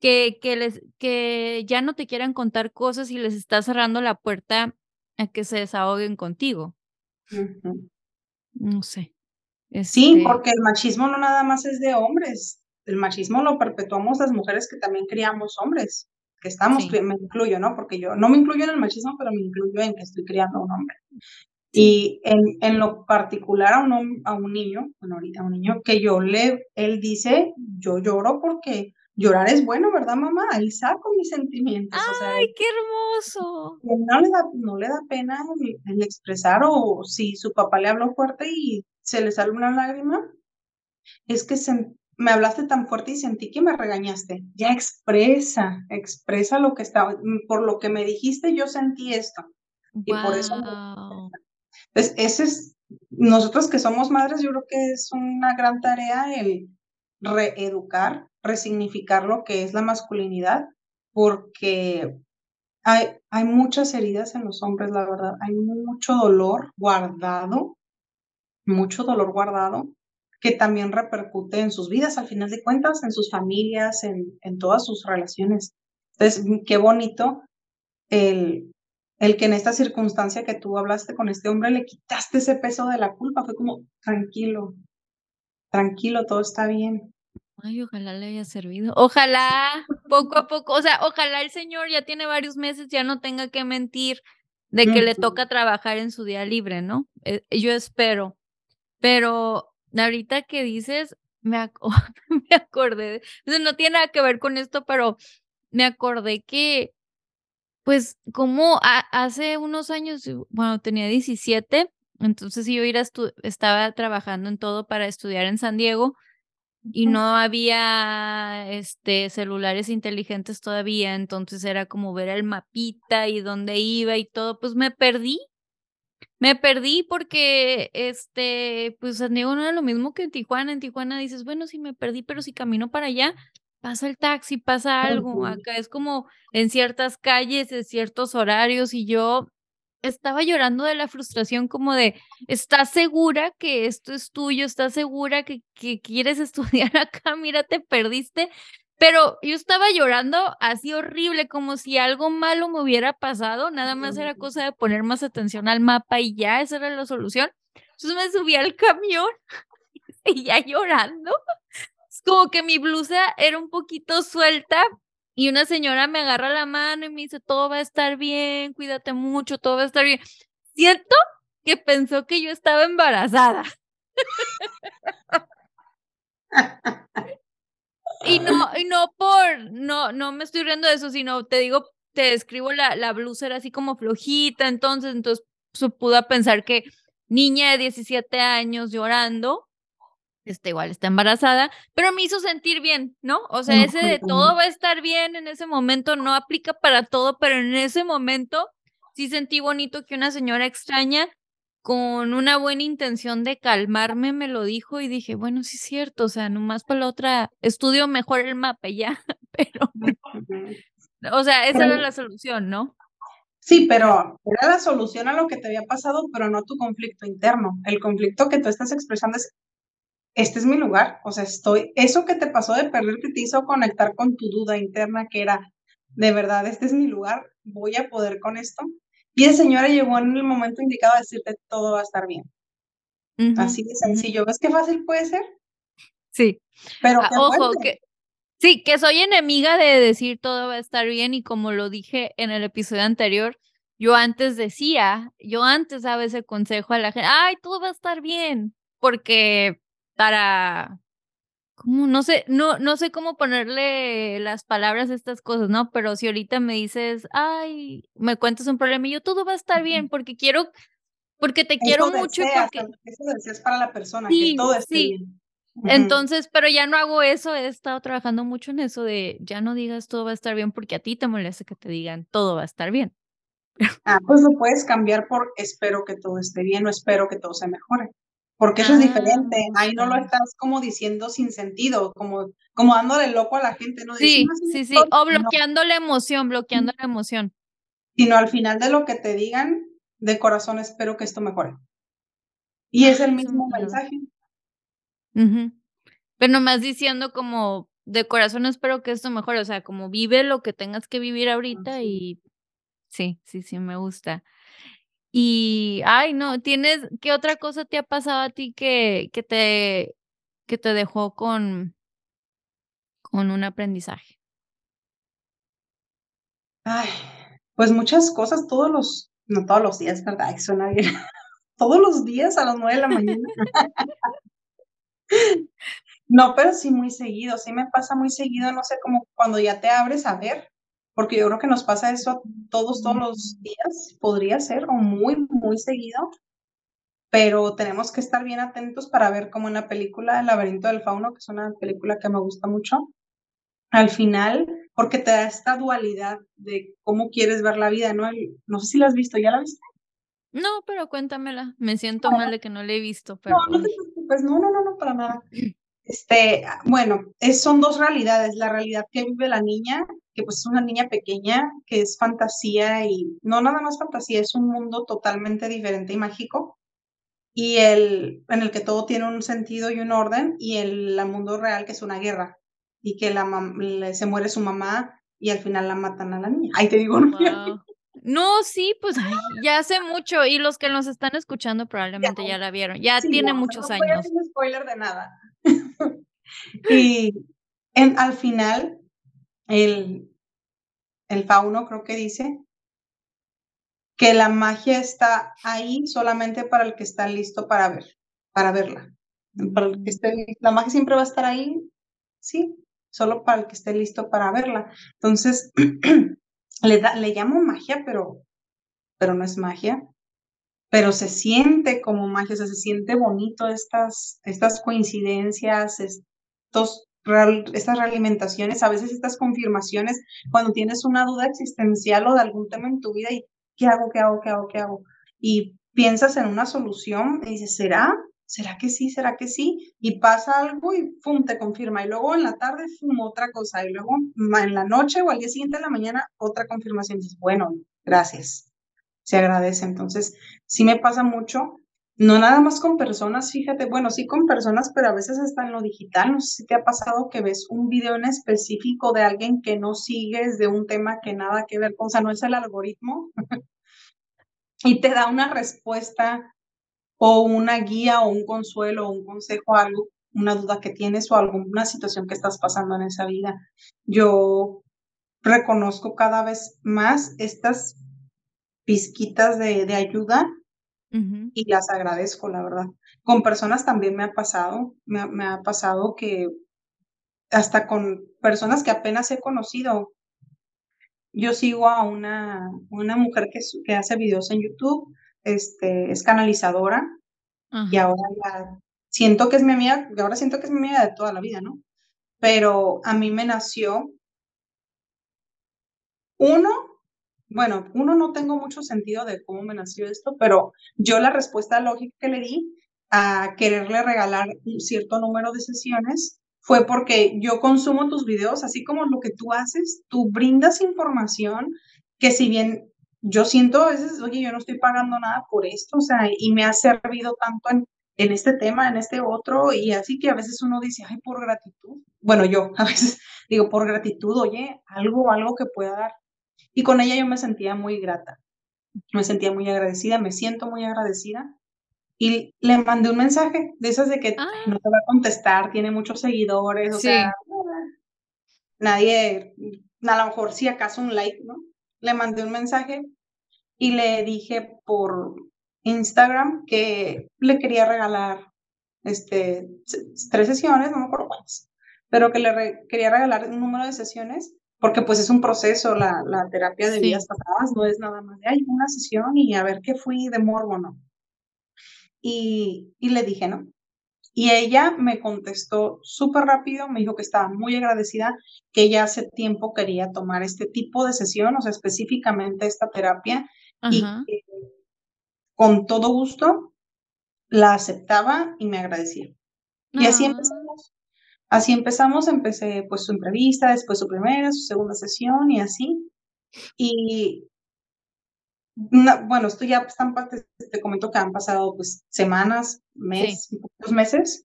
que, que, les, que ya no te quieran contar cosas y les está cerrando la puerta a que se desahoguen contigo. No sé.
Sí, este porque el machismo no nada más es de hombres. El machismo lo perpetuamos las mujeres que también criamos hombres, que estamos, me incluyo, ¿no? Porque yo no me incluyo en el machismo, pero me incluyo en que estoy criando a un hombre. Y en, en, lo particular a un, a un niño, bueno, ahorita a un niño que yo le, él dice, yo lloro porque llorar es bueno, ¿verdad, mamá? Ahí saco mis sentimientos.
¡Ay, qué hermoso!
No le da, no le da pena el, expresar o si su papá le habló fuerte y se le sale una lágrima, es que me hablaste tan fuerte y sentí que me regañaste. Ya expresa, expresa lo que estaba, por lo que me dijiste, yo sentí esto. Y por eso. Entonces, ese es, nosotros que somos madres, yo creo que es una gran tarea el reeducar, resignificar lo que es la masculinidad, porque hay, hay muchas heridas en los hombres, la verdad, hay mucho dolor guardado mucho dolor guardado que también repercute en sus vidas, al final de cuentas, en sus familias, en, en todas sus relaciones. Entonces, qué bonito el, el que en esta circunstancia que tú hablaste con este hombre le quitaste ese peso de la culpa. Fue como, tranquilo, tranquilo, todo está bien.
Ay, ojalá le haya servido. Ojalá, poco a poco, o sea, ojalá el señor ya tiene varios meses, ya no tenga que mentir de que le toca trabajar en su día libre, ¿no? Eh, yo espero. Pero ahorita que dices, me, me acordé, no tiene nada que ver con esto, pero me acordé que, pues, como hace unos años, bueno, tenía 17, entonces yo ir estaba trabajando en todo para estudiar en San Diego y no había este celulares inteligentes todavía, entonces era como ver el mapita y dónde iba y todo, pues me perdí me perdí porque, este, pues San Diego no era lo mismo que en Tijuana. En Tijuana dices, bueno, sí me perdí, pero si camino para allá, pasa el taxi, pasa algo. Acá es como en ciertas calles, en ciertos horarios, y yo estaba llorando de la frustración como de, ¿estás segura que esto es tuyo? ¿Estás segura que, que quieres estudiar acá? Mira, te perdiste. Pero yo estaba llorando así horrible, como si algo malo me hubiera pasado, nada más era cosa de poner más atención al mapa y ya, esa era la solución. Entonces me subí al camión y ya llorando. Es como que mi blusa era un poquito suelta y una señora me agarra la mano y me dice, todo va a estar bien, cuídate mucho, todo va a estar bien. Siento que pensó que yo estaba embarazada. y no, y no por, no, no me estoy riendo de eso, sino te digo, te describo la, la blusa era así como flojita, entonces, entonces se pudo pensar que niña de 17 años llorando, este igual está embarazada, pero me hizo sentir bien, ¿no? O sea, ese de todo va a estar bien en ese momento no aplica para todo, pero en ese momento sí sentí bonito que una señora extraña con una buena intención de calmarme me lo dijo y dije, bueno, sí es cierto, o sea, nomás para la otra estudio mejor el mapa ya, pero, o sea, esa era la solución, ¿no?
Sí, pero era la solución a lo que te había pasado, pero no tu conflicto interno. El conflicto que tú estás expresando es, este es mi lugar, o sea, estoy, eso que te pasó de perder que te hizo conectar con tu duda interna, que era, de verdad, este es mi lugar, voy a poder con esto. Y el señora llegó en el momento indicado a decirte, todo va a estar bien. Así de sencillo. ¿Ves qué fácil puede ser?
Sí. Pero ah, ojo, que sí, que soy enemiga de decir todo va a estar bien y como lo dije en el episodio anterior, yo antes decía, yo antes daba ese consejo a la gente, ay, todo va a estar bien, porque para, No sé, no, no sé cómo ponerle las palabras a estas cosas, ¿no? Pero si ahorita me dices, ay, me cuentas un problema y yo, todo va a estar bien, porque quiero, porque te quiero mucho. porque...
Eso deseas para la persona, que todo esté sí. bien.
Entonces, pero ya no hago eso, he estado trabajando mucho en eso de ya no digas todo va a estar bien porque a ti te molesta que te digan todo va a estar bien.
Ah, pues lo puedes cambiar por espero que todo esté bien o espero que todo se mejore porque eso es diferente. Ah, Ahí no lo estás como diciendo sin sentido, como, como dándole loco a la gente, ¿no?
Sí, sí, sí, o bloqueando la emoción, bloqueando la emoción.
Sino al final de lo que te digan, de corazón espero que esto mejore. Y es el mismo mensaje.
Pero nomás diciendo como de corazón espero que esto mejore, o sea, como vive lo que tengas que vivir ahorita y sí, sí, sí, me gusta. Y, ay, no, tienes, ¿qué otra cosa te ha pasado a ti que, que te, que te dejó con, con un aprendizaje?
Ay, pues muchas cosas, todos los, no todos los días, ¿verdad? suena bien. todos los días a las nueve de la mañana. no, pero sí muy seguido, sí me pasa muy seguido, no sé, como cuando ya te abres a ver, porque yo creo que nos pasa eso todos, todos los días, podría ser, o muy, muy seguido, pero tenemos que estar bien atentos para ver como en la película El laberinto del fauno, que es una película que me gusta mucho, al final, porque te da esta dualidad de cómo quieres ver la vida, ¿no? no sé si la has visto, ¿ya la viste?
No, pero cuéntamela. Me siento mal de que no la he visto. Pero...
No, no te preocupes, no, no, no, no, para nada. Este, bueno, es, son dos realidades. La realidad que vive la niña, que pues es una niña pequeña, que es fantasía y no nada más fantasía, es un mundo totalmente diferente y mágico. Y el, en el que todo tiene un sentido y un orden, y el, mundo real que es una guerra, y que la se muere su mamá y al final la matan a la niña. Ahí te digo, no,
no sí, pues ya hace mucho, y los que nos están escuchando probablemente ya, la vieron, ya tiene muchos años.
No spoiler de nada. y en, al final, el, el fauno creo que dice que la magia está ahí solamente para el que está listo para ver, para verla. Para el que esté, la magia siempre va a estar ahí, sí, solo para el que esté listo para verla. Entonces, le, da, le llamo magia, pero, pero no es magia pero se siente como magia, o sea, se siente bonito estas, estas coincidencias, estos, estas realimentaciones, a veces estas confirmaciones, cuando tienes una duda existencial o de algún tema en tu vida y ¿qué hago, qué hago, qué hago, qué hago? Y piensas en una solución y dices, ¿será? ¿Será que sí? ¿Será que sí? Y pasa algo y ¡pum! te confirma. Y luego en la tarde, ¡pum! otra cosa. Y luego en la noche o al día siguiente en la mañana, otra confirmación. Y dices, bueno, gracias se agradece. Entonces, sí me pasa mucho no nada más con personas, fíjate, bueno, sí con personas, pero a veces hasta en lo digital, no sé si te ha pasado que ves un video en específico de alguien que no sigues, de un tema que nada que ver o sea, no es el algoritmo, y te da una respuesta o una guía o un consuelo o un consejo algo, una duda que tienes o alguna situación que estás pasando en esa vida. Yo reconozco cada vez más estas pizquitas de, de ayuda y las agradezco, la verdad. Con personas también me ha pasado, me, ha pasado que hasta con personas que apenas he conocido, yo sigo a una, una mujer que, que hace videos en YouTube, este, es canalizadora y ahora siento que es mi amiga, ahora siento que es mi amiga de toda la vida, ¿no? Pero a mí me nació uno, bueno, uno no tengo mucho sentido de cómo me nació esto, pero yo la respuesta lógica que le di a quererle regalar un cierto número de sesiones fue porque yo consumo tus videos, así como lo que tú haces, tú brindas información que si bien yo siento a veces, oye, yo no estoy pagando nada por esto, o sea, y me ha servido tanto en, en este tema, en este otro, y así que a veces uno dice, ay, por gratitud. Bueno, yo a veces digo, por gratitud, oye, algo, algo que pueda dar. Y con ella yo me sentía muy grata, me sentía muy agradecida, me siento muy agradecida. Y le mandé un mensaje de esas de que
Ah.
no te va a contestar, tiene muchos seguidores, o
Sí.
sea, nadie, a lo mejor si acaso un like, ¿no? Le mandé un mensaje y le dije por Instagram que le quería regalar este, tres sesiones, no me acuerdo cuántas, pero que le re- quería regalar un número de sesiones porque pues es un proceso, la, la terapia de
Sí.
vidas pasadas no es nada más de, ay, una sesión y a ver qué fui de morbo, ¿no? Y, y le dije, ¿no? Y ella me contestó súper rápido, me dijo que estaba muy agradecida, que ella hace tiempo quería tomar este tipo de sesión, o sea, específicamente esta terapia, y que con todo gusto la aceptaba y me agradecía. Y así
Ah.
empezamos. Así empezamos, empecé pues su entrevista, después su primera, su segunda sesión y así. Y bueno, esto ya están, pa- te, te comento que han pasado pues semanas, mes, dos meses.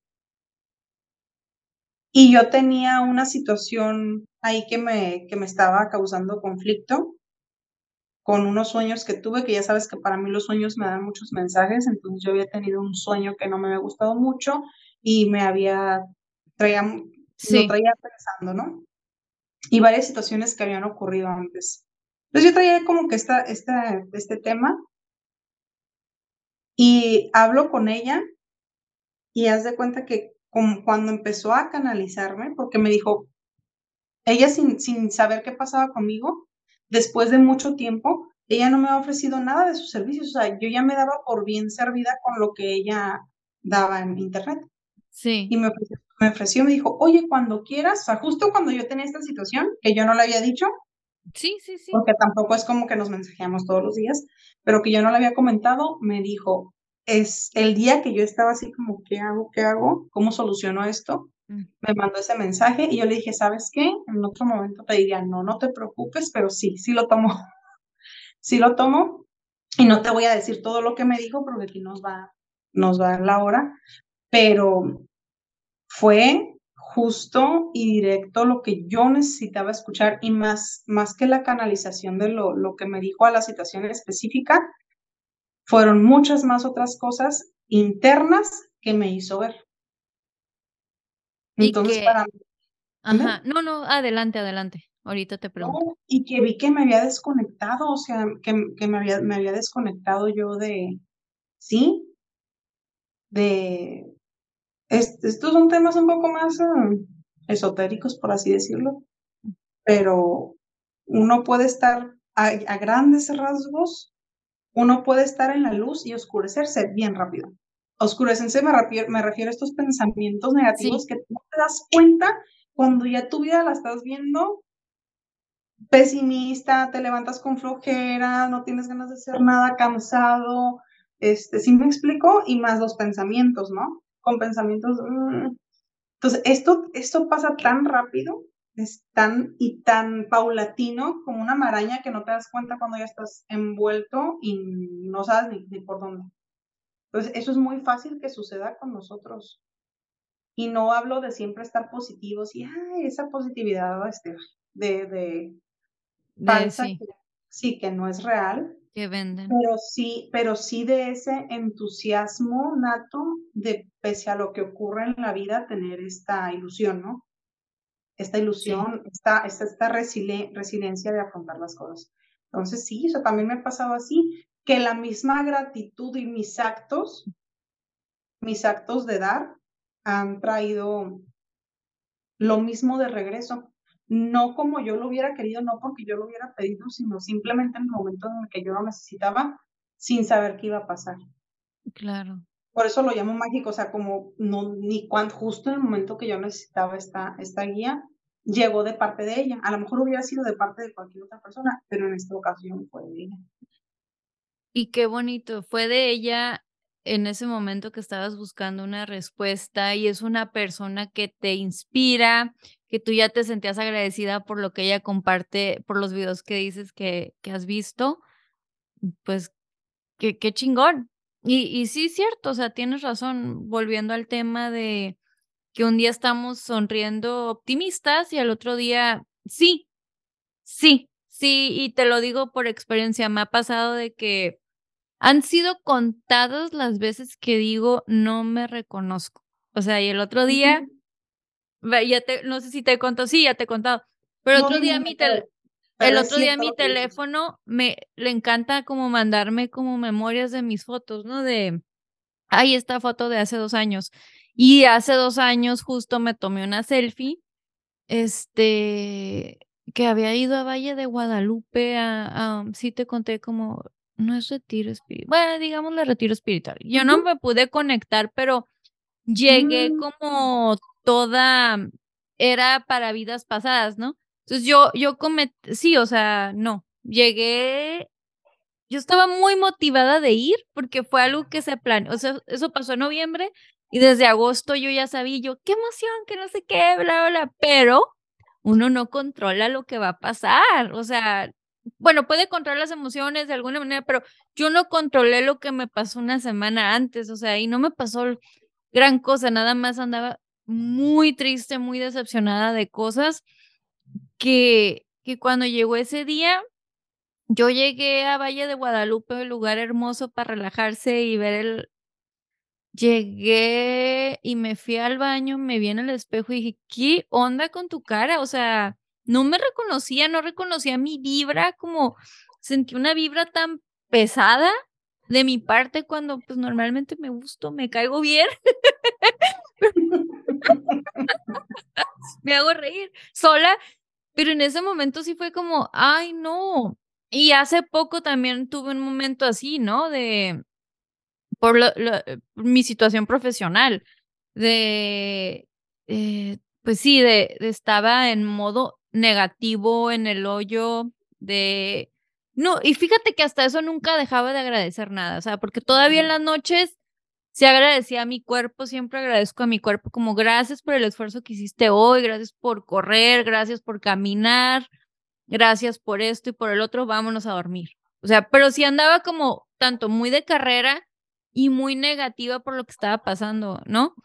Y yo tenía una situación ahí que me, que me estaba causando conflicto con unos sueños que tuve, que ya sabes que para mí los sueños me dan muchos mensajes, entonces yo había tenido un sueño que no me había gustado mucho y me había, traía,
Sí.
lo traía pensando, ¿no? Y varias situaciones que habían ocurrido antes. Entonces yo traía como que esta, esta, este tema y hablo con ella y haz de cuenta que como cuando empezó a canalizarme, porque me dijo, ella sin, sin saber qué pasaba conmigo, después de mucho tiempo, ella no me ha ofrecido nada de sus servicios, o sea, yo ya me daba por bien servida con lo que ella daba en internet.
Sí.
Y me ofreció, me ofreció, me dijo, oye, cuando quieras, o sea, justo cuando yo tenía esta situación, que yo no le había dicho,
Sí, sí, sí.
porque tampoco es como que nos mensajeamos todos los días, pero que yo no le había comentado, me dijo, es el día que yo estaba así como, ¿qué hago? ¿Qué hago? ¿Cómo soluciono esto?
Mm.
Me mandó ese mensaje y yo le dije, ¿sabes qué? En otro momento te diría, no, no te preocupes, pero sí, sí lo tomo. sí lo tomo y no te voy a decir todo lo que me dijo porque aquí nos va, nos va a dar la hora, pero fue justo y directo lo que yo necesitaba escuchar y más, más que la canalización de lo, lo que me dijo a la situación específica, fueron muchas más otras cosas internas que me hizo ver. Entonces,
que
para.
Ajá. No, no, adelante, adelante. Ahorita te pregunto.
No, y que vi que me había desconectado, o sea, que, que me, había, me había desconectado yo de, sí, de, es- estos son temas un poco más eh, esotéricos, por así decirlo, pero uno puede estar a, a grandes rasgos, uno puede estar en la luz y oscurecerse bien rápido. Oscurecerse me refiero, me refiero a estos pensamientos negativos
Sí.
que no te das cuenta cuando ya tu vida la estás viendo pesimista, te levantas con flojera, no tienes ganas de hacer nada, cansado, este, ¿sí me explico? Y más los pensamientos, ¿no? Con pensamientos, mm. entonces, esto, esto pasa tan rápido, es tan y tan paulatino como una maraña que no te das cuenta cuando ya estás envuelto y no sabes ni, ni por dónde. Entonces, eso es muy fácil que suceda con nosotros. Y no hablo de siempre estar positivos y, ay, esa positividad este, de, de, sí. Que, sí, que no es real.
Que venden.
Pero sí, pero sí de ese entusiasmo nato de, pese a lo que ocurre en la vida, tener esta ilusión, ¿no? Esta ilusión, esta, esta, esta resiliencia de afrontar las cosas. Entonces, sí, eso también me ha pasado así, que la misma gratitud y mis actos, mis actos de dar, han traído lo mismo de regreso. No como yo lo hubiera querido, no porque yo lo hubiera pedido, sino simplemente en el momento en el que yo lo necesitaba, sin saber qué iba a pasar.
Claro.
Por eso lo llamo mágico, o sea, como no, ni cuando justo en el momento que yo necesitaba esta, esta guía, llegó de parte de ella. A lo mejor hubiera sido de parte de cualquier otra persona, pero en esta ocasión fue de ella.
Y qué bonito, fue de ella en ese momento que estabas buscando una respuesta y es una persona que te inspira, que tú ya te sentías agradecida por lo que ella comparte, por los videos que dices que, que has visto, pues qué, qué chingón. Y, y sí, cierto, o sea, tienes razón, volviendo al tema de que un día estamos sonriendo optimistas y al otro día, sí, sí, sí, y te lo digo por experiencia, me ha pasado de que han sido contadas las veces que digo no me reconozco. O sea, y el otro día, ya te, no sé si te he contado, sí, ya te he contado, pero el otro día mi el otro día mi teléfono me le encanta como mandarme como memorias de mis fotos, ¿no? De, ay, esta foto de hace dos años. Y hace dos años justo me tomé una selfie, este, que había ido a Valle de Guadalupe a, a sí te conté como no es retiro espiritual. Bueno, digámosle retiro espiritual. Yo no me pude conectar, pero llegué mm. como toda, era para vidas pasadas, ¿no? Entonces yo, yo cometí, sí, o sea, no, llegué, yo estaba muy motivada de ir porque fue algo que se planeó, o sea, eso pasó en noviembre y desde agosto yo ya sabía, yo, qué emoción, que no sé qué, bla, bla, bla, pero uno no controla lo que va a pasar, o sea, bueno, puede controlar las emociones de alguna manera, pero yo no controlé lo que me pasó una semana antes, o sea, y no me pasó gran cosa, nada más andaba muy triste, muy decepcionada de cosas que, que cuando llegó ese día, yo llegué a Valle de Guadalupe, un lugar hermoso para relajarse y ver el... Llegué y me fui al baño, me vi en el espejo y dije, ¿qué onda con tu cara? O sea, no me reconocía, no reconocía mi vibra, como sentí una vibra tan pesada de mi parte cuando pues normalmente me gusto, me caigo bien. me hago reír sola, pero en ese momento sí fue como, ay, no. Y hace poco también tuve un momento así, ¿no? De, por mi situación profesional, de, eh, pues sí, de, estaba en modo negativo en el hoyo de... No, y fíjate que hasta eso nunca dejaba de agradecer nada, o sea, porque todavía en las noches se agradecía a mi cuerpo, siempre agradezco a mi cuerpo como gracias por el esfuerzo que hiciste hoy, gracias por correr, gracias por caminar, gracias por esto y por el otro, vámonos a dormir. O sea, pero sí andaba como tanto muy de carrera y muy negativa por lo que estaba pasando, ¿no?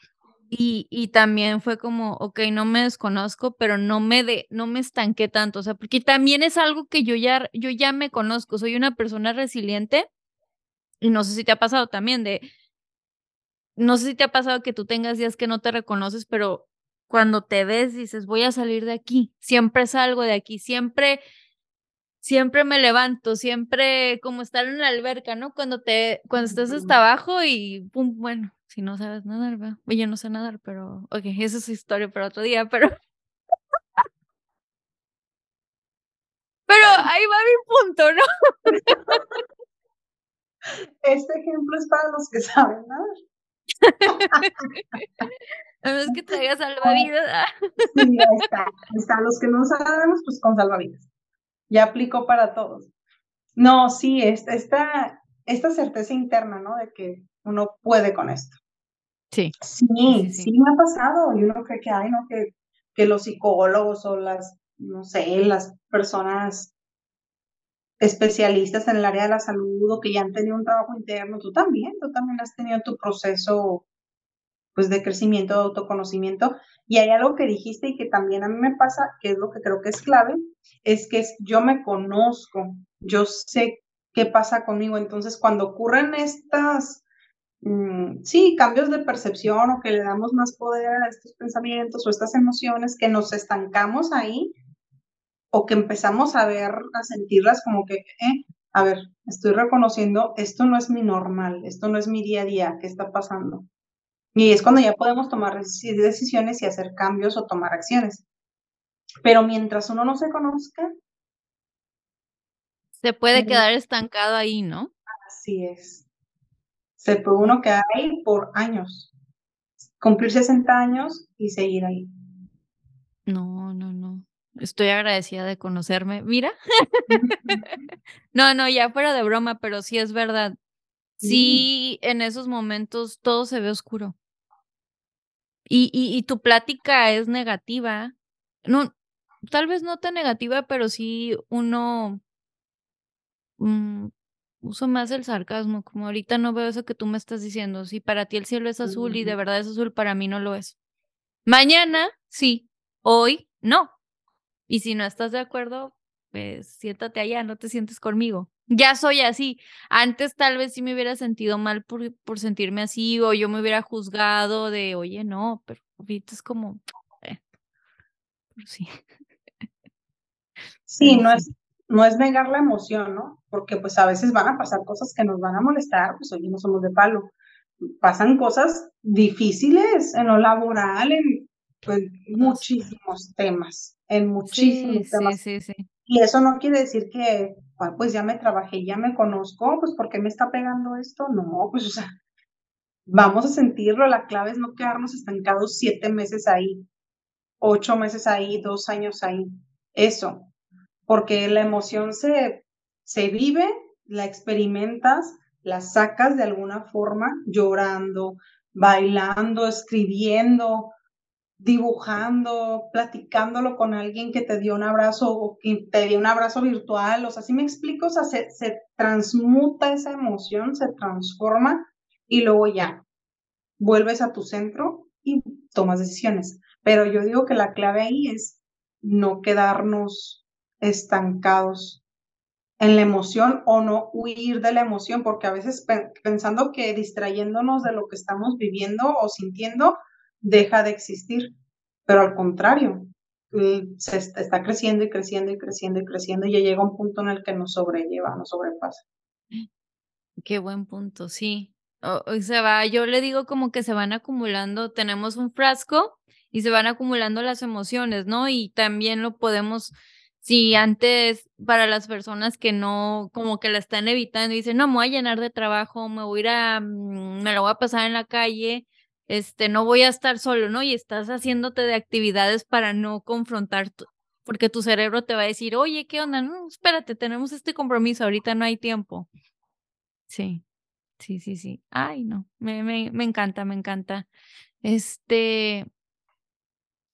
Y, y también fue como, ok, no me desconozco, pero no me, de, no me estanqué tanto, o sea, porque también es algo que yo ya, yo ya me conozco, soy una persona resiliente y no sé si te ha pasado también de, no sé si te ha pasado que tú tengas días que no te reconoces, pero cuando te ves dices, voy a salir de aquí, siempre salgo de aquí, siempre, siempre me levanto, siempre como estar en la alberca, ¿no? Cuando te, cuando estás hasta abajo y pum, bueno, si no sabes nadar, ¿verdad? Yo no sé nadar, pero, ok, esa es historia para otro día, pero... pero ahí va mi punto, ¿no?
Este ejemplo es para los que saben nadar.
A menos que traigas salvavidas. ¿ah?
Sí, ahí está. Ahí está. Los que no sabemos, pues con salvavidas. Ya aplicó para todos. No, sí, esta, esta, esta certeza interna, ¿no? De que uno puede con esto.
Sí.
Sí, sí, me ha pasado. Y uno cree que hay, ¿no? Que, que los psicólogos o las, no sé, las personas especialistas en el área de la salud o que ya han tenido un trabajo interno, tú también, tú también has tenido tu proceso pues de crecimiento, de autoconocimiento. Y hay algo que dijiste y que también a mí me pasa, que es lo que creo que es clave, es que yo me conozco, yo sé qué pasa conmigo. Entonces, cuando ocurren estas, mm, sí, cambios de percepción o que le damos más poder a estos pensamientos o estas emociones, que nos estancamos ahí o que empezamos a ver, a sentirlas como que, eh, a ver, estoy reconociendo, esto no es mi normal, esto no es mi día a día, ¿qué está pasando? Y es cuando ya podemos tomar decisiones y hacer cambios o tomar acciones. Pero mientras uno no se conozca...
Se puede quedar estancado ahí, ¿no?
Así es. Se puede uno quedar ahí por años. Cumplir 60 años y seguir ahí.
No, no, no. Estoy agradecida de conocerme. Mira. no, no, ya fuera de broma, pero sí es verdad. Sí, en esos momentos todo se ve oscuro. Y, y, tu plática es negativa. No, tal vez no tan negativa, pero sí uno mm, uso más el sarcasmo, como ahorita no veo eso que tú me estás diciendo. Si para ti el cielo es azul y de verdad es azul, para mí no lo es. Mañana, sí. Hoy, no. Y si no estás de acuerdo, pues siéntate allá, no te sientes conmigo. Ya soy así. Antes tal vez sí me hubiera sentido mal por, por sentirme así o yo me hubiera juzgado de, oye, no, pero ahorita es como, eh, sí.
Sí, no es, no es negar la emoción, ¿no? Porque pues a veces van a pasar cosas que nos van a molestar, pues hoy no somos de palo. Pasan cosas difíciles en lo laboral, en pues, muchísimos temas, en muchísimos temas.
Sí, sí, sí.
Y eso no quiere decir que, pues ya me trabajé, ya me conozco, pues ¿por qué me está pegando esto? No, pues o sea, vamos a sentirlo, la clave es no quedarnos estancados siete meses ahí, ocho meses ahí, dos años ahí, eso, porque la emoción se, se vive, la experimentas, la sacas de alguna forma, llorando, bailando, escribiendo, dibujando, platicándolo con alguien que te dio un abrazo o que te dio un abrazo virtual, o sea, si me explico, o sea, se, se transmuta esa emoción, se transforma y luego ya vuelves a tu centro y tomas decisiones. Pero yo digo que la clave ahí es no quedarnos estancados en la emoción o no huir de la emoción, porque a veces pensando que distrayéndonos de lo que estamos viviendo o sintiendo, deja de existir, pero al contrario, se está creciendo y creciendo y creciendo y creciendo y ya llega un punto en el que nos sobrelleva, nos sobrepasa.
Qué buen punto, sí. se va, yo le digo como que se van acumulando, tenemos un frasco y se van acumulando las emociones, ¿no? Y también lo podemos, si antes para las personas que no, como que la están evitando, dicen, no, me voy a llenar de trabajo, me voy a ir a, mm, me lo voy a pasar en la calle, este, no voy a estar solo, ¿no? Y estás haciéndote de actividades para no confrontar, porque tu cerebro te va a decir, oye, ¿qué onda? No, espérate, tenemos este compromiso, ahorita no hay tiempo. Sí, sí, sí, sí. Ay, no, me, me, me encanta, me encanta. Este,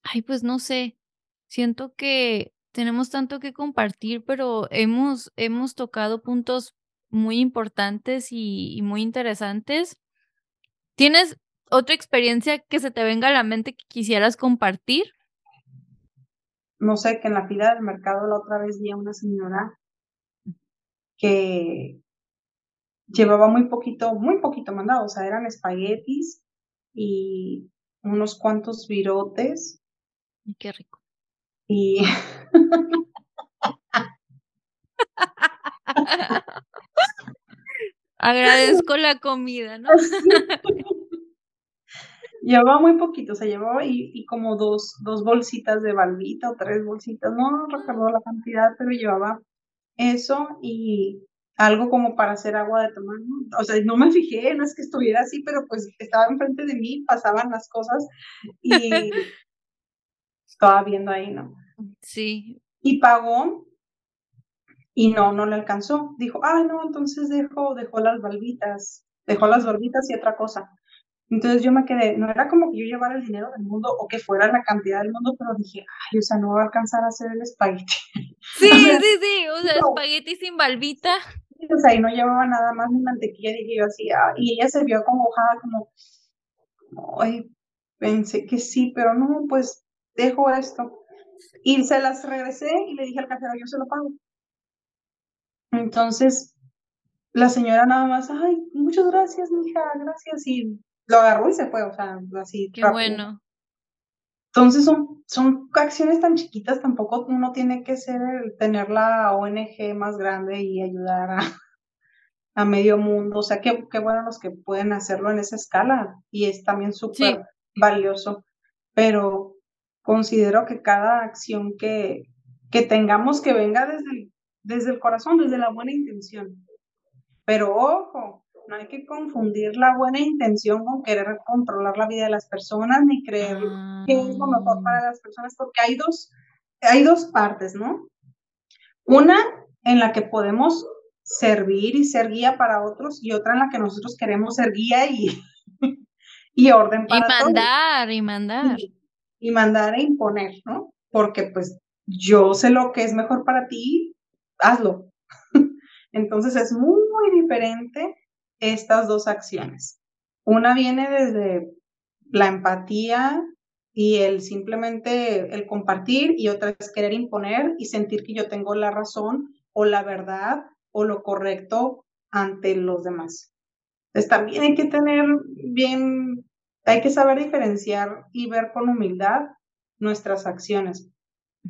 ay, pues no sé, siento que tenemos tanto que compartir, pero hemos, hemos tocado puntos muy importantes y, y muy interesantes. ¿Tienes otra experiencia que se te venga a la mente que quisieras compartir?
No sé, que en la fila del mercado la otra vez vi a una señora que llevaba muy poquito, muy poquito mandado, o sea, eran espaguetis y unos cuantos virotes.
Qué rico.
Y
Agradezco la comida, ¿no?
Llevaba muy poquito, o sea, llevaba y, como dos, dos bolsitas de balbita o tres bolsitas, no recuerdo la cantidad, pero llevaba eso y algo como para hacer agua de tomar, o sea, no me fijé, no es que estuviera así, pero pues estaba enfrente de mí, pasaban las cosas y estaba viendo ahí, ¿no?
Sí.
Y pagó y no, no le alcanzó. Dijo, ah, no, entonces dejó, dejó las balbitas, dejó las balbitas y otra cosa Entonces yo me quedé, no era como que yo llevara el dinero del mundo o que fuera la cantidad del mundo, pero dije, ay, o sea, no va a alcanzar a hacer el espagueti.
Sí, sí, sí, o sea, espagueti sin balbita.
O sea, y no llevaba nada más ni mantequilla, dije yo así, ah, y ella se vio como hojada, como, ay, pensé que sí, pero no, pues dejo esto. Y se las regresé y le dije al cajero, yo se lo pago. Entonces, la señora nada más, ay, muchas gracias, mija, gracias, y lo agarró y se fue, o sea, así.
Qué bueno.
Entonces son, son acciones tan chiquitas, tampoco uno tiene que ser tener la ONG más grande y ayudar a, a medio mundo, o sea, qué, qué bueno los que pueden hacerlo en esa escala y es también súper valioso, pero considero que cada acción que, que tengamos que venga desde desde el corazón, desde la buena intención. Pero ojo, no hay que confundir la buena intención con querer controlar la vida de las personas ni creer que es lo mejor para ah. las personas, porque hay dos, hay dos partes, ¿no? Una en la que podemos servir y ser guía para otros y otra en la que nosotros queremos ser guía y, y orden para
Y mandar, y mandar.
Y, y mandar e imponer, ¿no? Porque pues yo sé lo que es mejor para ti, hazlo. Entonces es muy, muy diferente estas dos acciones. Una viene desde la empatía y el simplemente el compartir y otra es querer imponer y sentir que yo tengo la razón o la verdad o lo correcto ante los demás. Entonces también hay que tener bien, hay que saber diferenciar y ver con humildad nuestras acciones,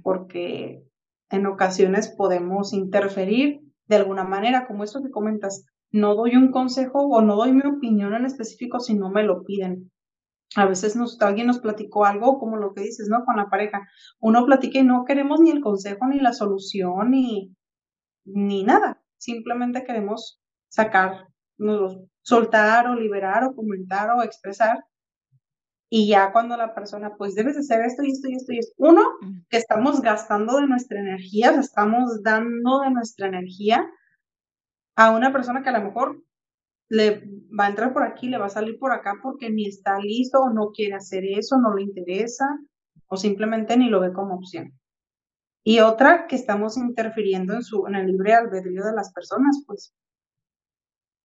porque en ocasiones podemos interferir de alguna manera, como esto que comentas, no doy un consejo o no doy mi opinión en específico si no me lo piden. A veces nos, alguien nos platicó algo como lo que dices, ¿no? Con la pareja. Uno platica y no queremos ni el consejo, ni la solución, ni, ni nada. Simplemente queremos sacar, soltar o liberar o comentar o expresar. Y ya cuando la persona, pues debes hacer esto y esto y esto y esto. Uno, que estamos gastando de nuestra energía, estamos dando de nuestra energía a una persona que a lo mejor le va a entrar por aquí, le va a salir por acá porque ni está listo o no quiere hacer eso, no le interesa o simplemente ni lo ve como opción. Y otra que estamos interfiriendo en, su, en el libre albedrío de las personas, pues.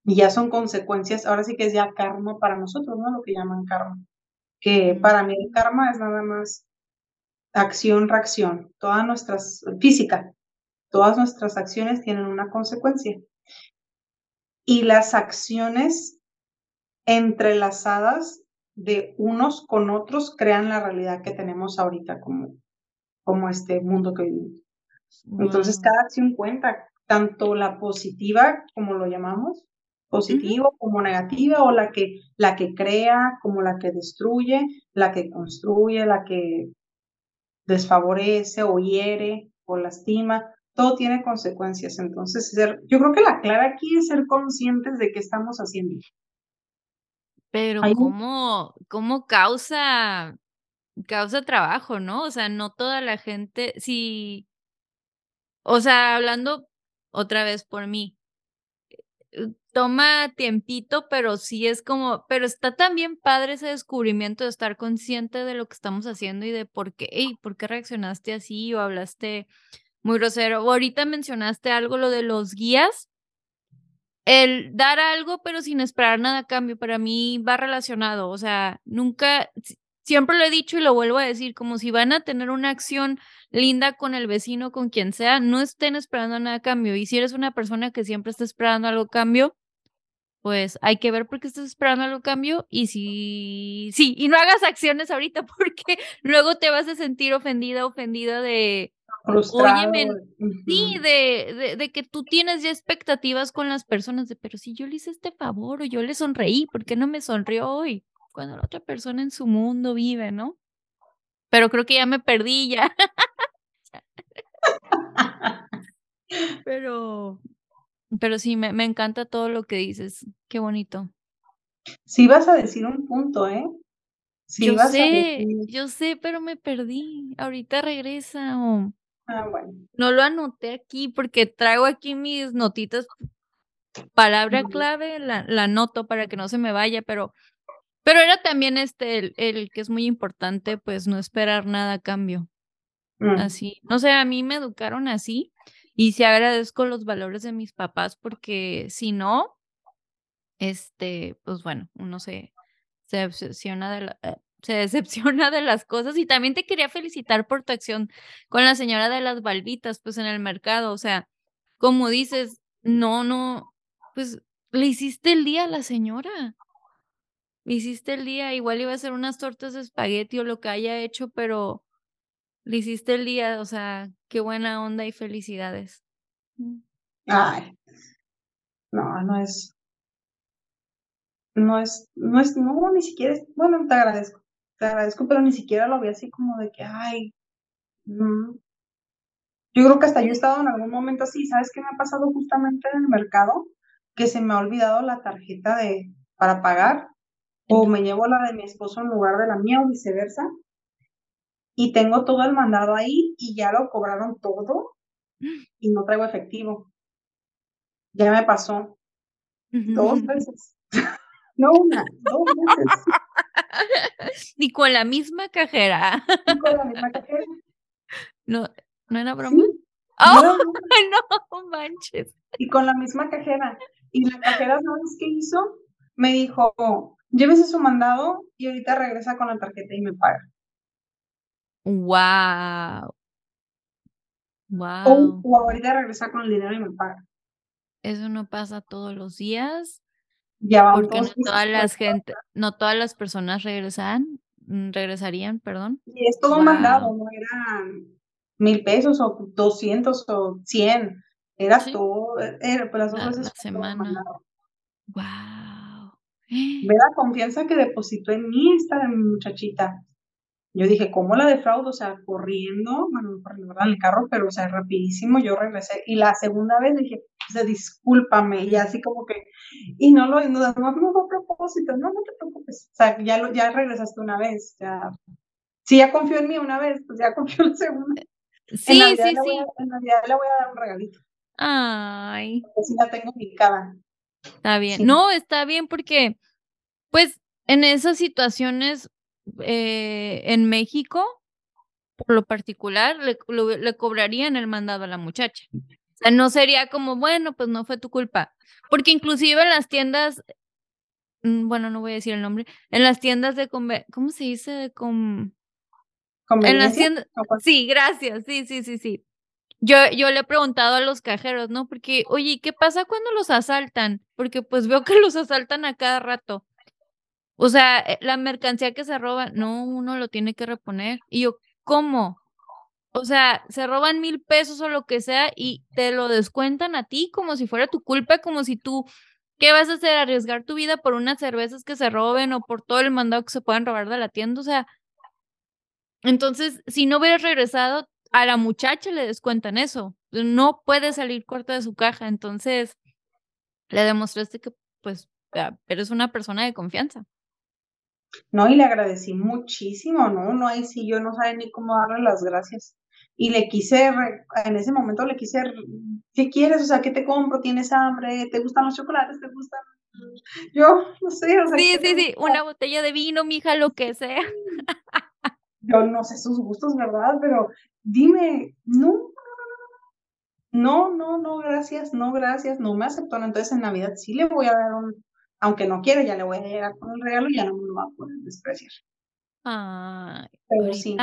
Y ya son consecuencias, ahora sí que es ya karma para nosotros, ¿no? Lo que llaman karma. Que para mí el karma es nada más acción, reacción, todas nuestras, física, todas nuestras acciones tienen una consecuencia y las acciones entrelazadas de unos con otros crean la realidad que tenemos ahorita como, como este mundo que vivimos. Entonces, cada acción cuenta, tanto la positiva, como lo llamamos, positivo como negativa, o la que, la que crea, como la que destruye, la que construye, la que desfavorece o hiere o lastima todo tiene consecuencias. Entonces, yo creo que la clave aquí es ser conscientes de qué estamos haciendo.
Pero ¿cómo, cómo causa, causa trabajo, no? O sea, no toda la gente, si, o sea, hablando otra vez por mí, eh, toma tiempito, pero sí es como, pero está también padre ese descubrimiento de estar consciente de lo que estamos haciendo y de por qué, hey, por qué reaccionaste así o hablaste muy grosero. Ahorita mencionaste algo, lo de los guías. El dar algo, pero sin esperar nada a cambio, para mí va relacionado. O sea, nunca, siempre lo he dicho y lo vuelvo a decir, como si van a tener una acción linda con el vecino, con quien sea, no estén esperando nada a cambio. Y si eres una persona que siempre está esperando algo a cambio, pues hay que ver por qué estás esperando algo cambio y si, sí, y no hagas acciones ahorita porque luego te vas a sentir ofendida, ofendida de,
Frustrado.
sí, de, de, que tú tienes ya expectativas con las personas de, pero si yo le hice este favor o yo le sonreí, ¿por qué no me sonrió hoy? Cuando la otra persona en su mundo vive, ¿no? Pero creo que ya me perdí ya. pero, pero sí, me, me encanta todo lo que dices. Qué bonito.
Sí vas a decir un punto, ¿eh?
Sí yo sé, yo sé, pero me perdí. Ahorita regresa o...
Ah, bueno.
No lo anoté aquí porque traigo aquí mis notitas. Palabra clave, la, la anoto para que no se me vaya, pero Pero era también este, el, que es muy importante, pues no esperar nada a cambio. Mm. Así, no sé, a mí me educaron así y sí agradezco los valores de mis papás porque si no, este, pues bueno, uno se, se decepciona de la, se decepciona de las cosas y también te quería felicitar por tu acción con la señora de las balbitas, pues en el mercado, o sea, como dices, no, no, pues le hiciste el día a la señora. Le hiciste el día, igual iba a hacer unas tortas de espagueti o lo que haya hecho, pero le hiciste el día, o sea, qué buena onda y felicidades.
Mm. Ay, no, no es, no es, no es, no, ni siquiera es, bueno, te agradezco, te agradezco, pero ni siquiera lo vi así como de que, ay, mm. yo creo que hasta yo he estado en algún momento así, ¿sabes qué me ha pasado justamente en el mercado? Que se me ha olvidado la tarjeta de, para pagar, o me llevo la de mi esposo en lugar de la mía o viceversa, y tengo todo el mandado ahí y ya lo cobraron todo y no traigo efectivo. Ya me pasó dos veces. no una, dos veces.
Y con la misma cajera.
Y con la misma cajera.
No, ¿no era broma? ¡Oh! No, manches.
Y con la misma cajera. Y la cajera, ¿sabes qué hizo? Me dijo, llévese su mandado y ahorita regresa con la tarjeta y me paga.
Wow.
Wow. O, ahorita regresa con el dinero y me paga.
Eso no pasa todos los días.
Ya
porque no todas las gente, no todas las personas regresan, mm, regresarían, perdón.
Y es todo mandado, no eran mil pesos o doscientos o cien. Era todo, era, pues las
dos
veces.
La semana.
Wow. Ve la confianza que depositó en mí esta muchachita. Yo dije, ¿cómo la defraudo? O sea, corriendo, bueno, corriendo en el carro, pero o sea, rapidísimo yo regresé. Y la segunda vez dije, o sea, discúlpame, y así como que, y no lo, no, no, no a propósito, no, no te preocupes. O sea, ya, lo, ya regresaste una vez, ya. Si ya confió en mí una vez, pues ya confió en la segunda.
Sí, sí, sí.
en Navidad le voy a dar un regalito.
Ay.
Así la tengo picada.
Está bien. No, está bien porque, pues, en esas situaciones eh, en México, por lo particular, le, le cobrarían el mandado a la muchacha. O sea, no sería como, bueno, pues no fue tu culpa. Porque inclusive en las tiendas, mm, bueno, no voy a decir el nombre, en las tiendas de, ¿cómo se dice? De com... En las tiendas, sí, gracias, sí, sí, sí, sí. Yo, yo le he preguntado a los cajeros, ¿no? Porque, oye, ¿qué pasa cuando los asaltan? Porque pues veo que los asaltan a cada rato. O sea, eh, la mercancía que se roba, no, uno lo tiene que reponer. Y yo, ¿cómo? O sea, se roban mil pesos o lo que sea y te lo descuentan a ti como si fuera tu culpa, como si tú, ¿qué vas a hacer? ¿Arriesgar tu vida por unas cervezas que se roben o por todo el mandado que se puedan robar de la tienda? O sea, entonces, si no hubieras regresado, a la muchacha le descuentan eso. No puede salir corta de su caja. Entonces, le demostraste que, pues, eres una persona de confianza.
No, y le agradecí muchísimo, ¿no? No, ahí sí yo no sabía ni cómo darle las gracias. Y le quise, en ese momento le quise, ¿qué quieres? O sea, ¿qué te compro? ¿Tienes hambre? ¿Te gustan los chocolates? ¿Te gustan? Yo, no sé, o sea.
Sí, sí, sí, una botella de vino, mija, lo que sea.
Yo no sé sus gustos, ¿verdad? Pero dime, no, no, no, no, gracias, no, gracias, no me aceptó. Entonces en Navidad sí le voy a dar un, aunque no quiera, ya le voy a llegar con el regalo y ya no me lo va a poder despreciar.
Ay, Pero sí.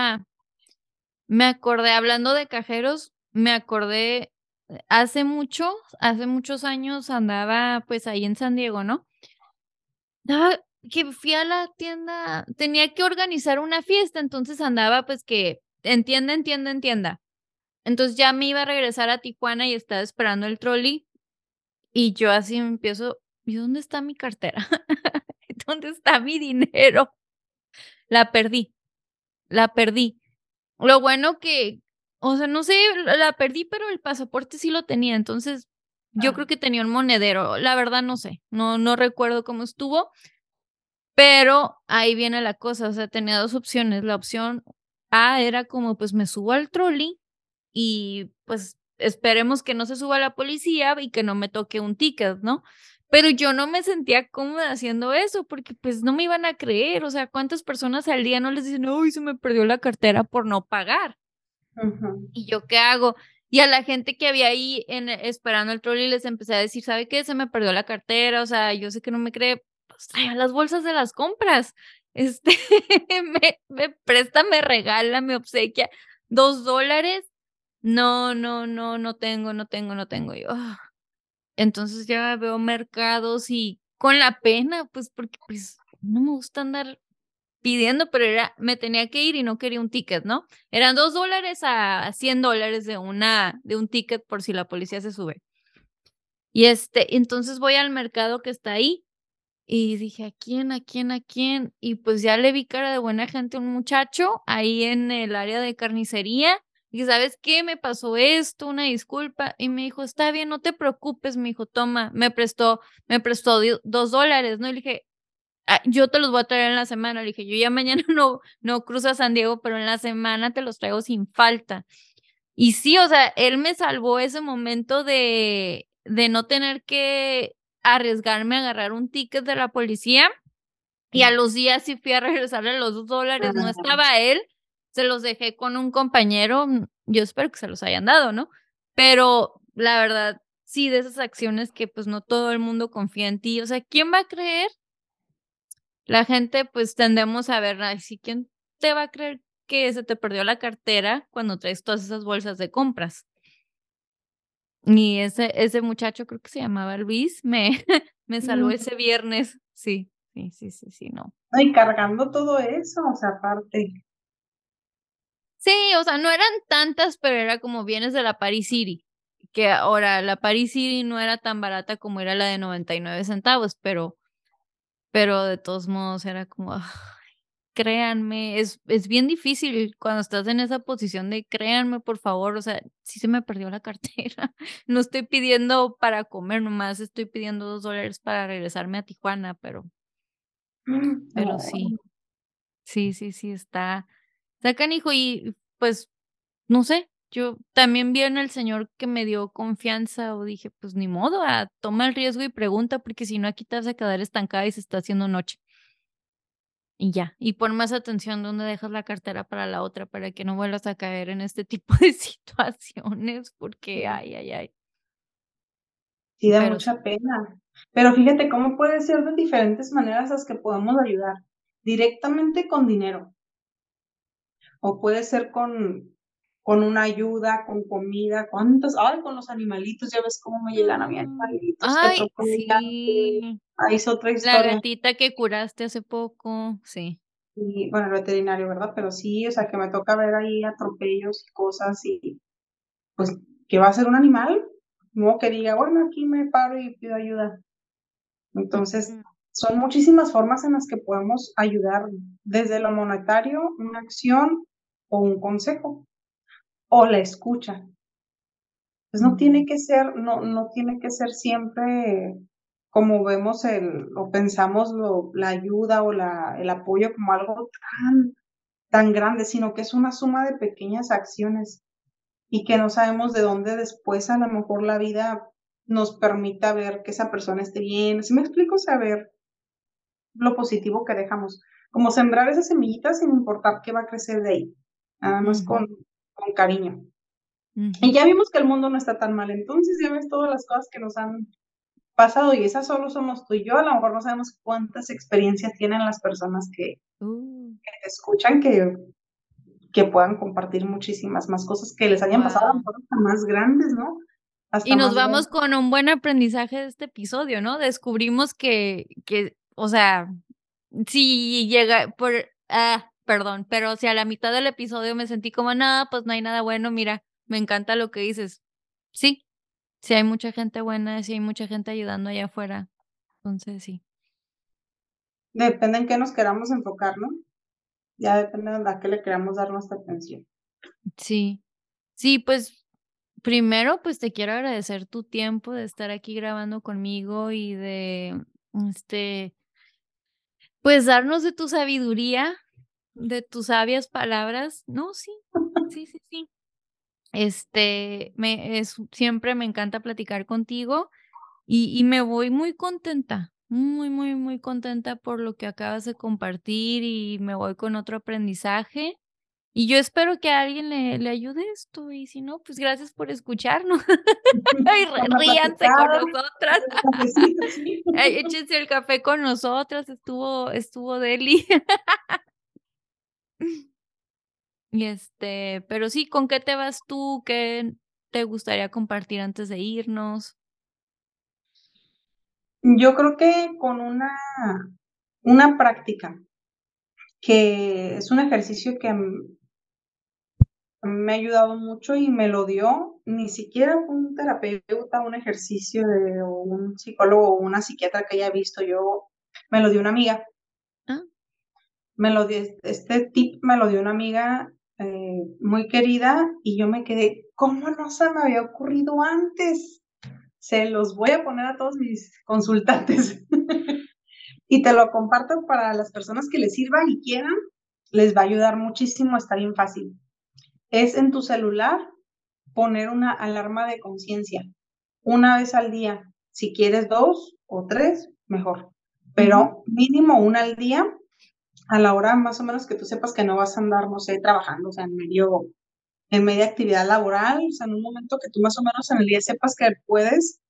Me acordé, hablando de cajeros, me acordé, eh, hace mucho, hace muchos años andaba pues ahí en San Diego, ¿no? Ah, que fui a la tienda, tenía que organizar una fiesta, entonces andaba pues que en tienda, en tienda, en tienda. Entonces ya me iba a regresar a Tijuana y estaba esperando el trolley y yo así empiezo, ¿y dónde está mi cartera? ¿Dónde está mi dinero? La perdí, la perdí. Lo bueno que, o sea, no sé, la perdí, pero el pasaporte sí lo tenía, entonces yo creo que tenía un monedero, la verdad no sé, no, no recuerdo cómo estuvo, pero ahí viene la cosa, o sea, tenía dos opciones, la opción A era como, pues me subo al trolley y pues esperemos que no se suba la policía y que no me toque un ticket, ¿no? Pero yo no me sentía cómoda haciendo eso porque pues no me iban a creer, o sea, ¿cuántas personas al día no les dicen, uy, se me perdió la cartera por no pagar? ¿Y yo qué hago? Y a la gente que había ahí en, esperando el trolley les empecé a decir, ¿sabe qué? Se me perdió la cartera, o sea, yo sé que no me cree, pues traiga las bolsas de las compras. Este, me, me presta, me regala, me obsequia dos dólares. No, no, no, no tengo, no tengo, no tengo. Yo, ah". Entonces ya veo mercados y con la pena, pues porque pues no me gusta andar pidiendo, pero era, me tenía que ir y no quería un ticket, ¿no? Eran dos dólares a cien dólares de una, de un ticket por si la policía se sube. Y este, entonces voy al mercado que está ahí y dije, ¿a quién, a quién, a quién? Y pues ya le vi cara de buena gente a un muchacho ahí en el área de carnicería. Y ¿sabes qué? Me pasó esto, una disculpa. Y me dijo, está bien, no te preocupes, me dijo, toma, me prestó, me prestó dos dólares, ¿no? Y le dije, Ah, yo te los voy a traer en la semana. Le dije, yo ya mañana no, no cruzo a San Diego, pero en la semana te los traigo sin falta. Y sí, o sea, él me salvó ese momento de, de no tener que arriesgarme a agarrar un ticket de la policía. Y a los días sí fui a regresarle los dos dólares. No estaba él, se los dejé con un compañero. Mm, yo espero que se los hayan dado, ¿no? Pero la verdad, sí, de esas acciones que pues no todo el mundo confía en ti. O sea, ¿quién va a creer la gente pues tendemos a ver, así ¿quién te va a creer que se te perdió la cartera cuando traes todas esas bolsas de compras? Y ese, ese muchacho, creo que se llamaba Luis, me, me salvó ese viernes. Sí, sí, sí, sí, sí, no.
Y cargando todo eso, o sea, aparte.
Sí, o sea, no eran tantas, pero era como bienes de la Paris City, que ahora la Paris City no era tan barata como era la de 99 centavos, pero pero de todos modos era como, créanme, es, es bien difícil cuando estás en esa posición de créanme, por favor, o sea, sí se me perdió la cartera, no estoy pidiendo para comer nomás, estoy pidiendo dos dólares para regresarme a Tijuana, pero, mm, pero sí, sí, sí, sí, está, está hijo y pues, no sé, yo también vi en el señor que me dio confianza o dije, pues ni modo, a, toma el riesgo y pregunta, porque si no aquí te vas a quedar estancada y se está haciendo noche. Y ya, y pon más atención dónde dejas la cartera para la otra, para que no vuelvas a caer en este tipo de situaciones, porque ay, ay, ay.
Sí, da mucha pena. Pero fíjate cómo puede ser de diferentes maneras las que podemos ayudar. Directamente con dinero. O puede ser con, con una ayuda, con comida, cuántos, ay, con los animalitos, ya ves cómo me llegan a mi animalitos.
Ay, sí.
Ahí es otra historia.
La gatita que curaste hace poco, sí.
Y, bueno, el veterinario, ¿verdad? Pero sí, o sea, que me toca ver ahí atropellos y cosas y, pues, ¿qué va a ser un animal? No que diga, bueno, aquí me paro y pido ayuda. Entonces, son muchísimas formas en las que podemos ayudar desde lo monetario, una acción o un consejo o la escucha. Pues no tiene que ser, no, no tiene que ser siempre como vemos el, o pensamos lo, la ayuda o la, el apoyo como algo tan, tan grande, sino que es una suma de pequeñas acciones y que no sabemos de dónde después a lo mejor la vida nos permita ver que esa persona esté bien. Si me explico, saber lo positivo que dejamos, como sembrar esas semillitas sin importar qué va a crecer de ahí, nada más con, con cariño. Y ya vimos que el mundo no está tan mal, entonces ya ves todas las cosas que nos han pasado y esas solo somos tú y yo, a lo mejor no sabemos cuántas experiencias tienen las personas que, uh. te escuchan, que, que puedan compartir muchísimas más cosas que les hayan pasado, a lo mejor más grandes, ¿no?
y nos vamos con un buen aprendizaje de este episodio, ¿no? Descubrimos que, que o sea, si llega por, ah, perdón, pero si a la mitad del episodio me sentí como, nada, pues no hay nada bueno, mira, me encanta lo que dices. Sí, sí hay mucha gente buena, sí hay mucha gente ayudando allá afuera. Entonces, sí.
Depende en qué nos queramos enfocar, ¿no? Ya depende de a qué le queramos dar nuestra atención.
Sí, sí, pues primero, pues te quiero agradecer tu tiempo de estar aquí grabando conmigo y de, este, pues darnos de tu sabiduría de tus sabias palabras. No, sí, sí, sí, sí. Este, me, es, siempre me encanta platicar contigo y, y me voy muy contenta, muy, muy, muy contenta por lo que acabas de compartir y me voy con otro aprendizaje. Y yo espero que a alguien le, le ayude esto y si no, pues gracias por escucharnos. y ríanse con nosotras. Échense el café con nosotras, estuvo, estuvo deli. y este, pero sí, ¿con qué te vas tú? ¿Qué te gustaría compartir antes de irnos?
Yo creo que con una, una práctica, que es un ejercicio que me ha ayudado mucho y me lo dio, ni siquiera un terapeuta, un ejercicio de, o un psicólogo o una psiquiatra que haya visto yo, me lo dio una amiga. ¿Ah? Me lo dio, este tip me lo dio una amiga eh, muy querida y yo me quedé, ¿cómo no se me había ocurrido antes? Se los voy a poner a todos mis consultantes. y te lo comparto para las personas que les sirva y quieran, les va a ayudar muchísimo, está bien fácil es en tu celular poner una alarma de conciencia una vez al día. Si quieres dos o tres, mejor. Pero mínimo una al día, a la hora más o menos que tú sepas que no vas a andar, no sé, trabajando, o sea, en medio, en media actividad laboral, o sea, en un momento que tú más o menos en el día sepas que puedes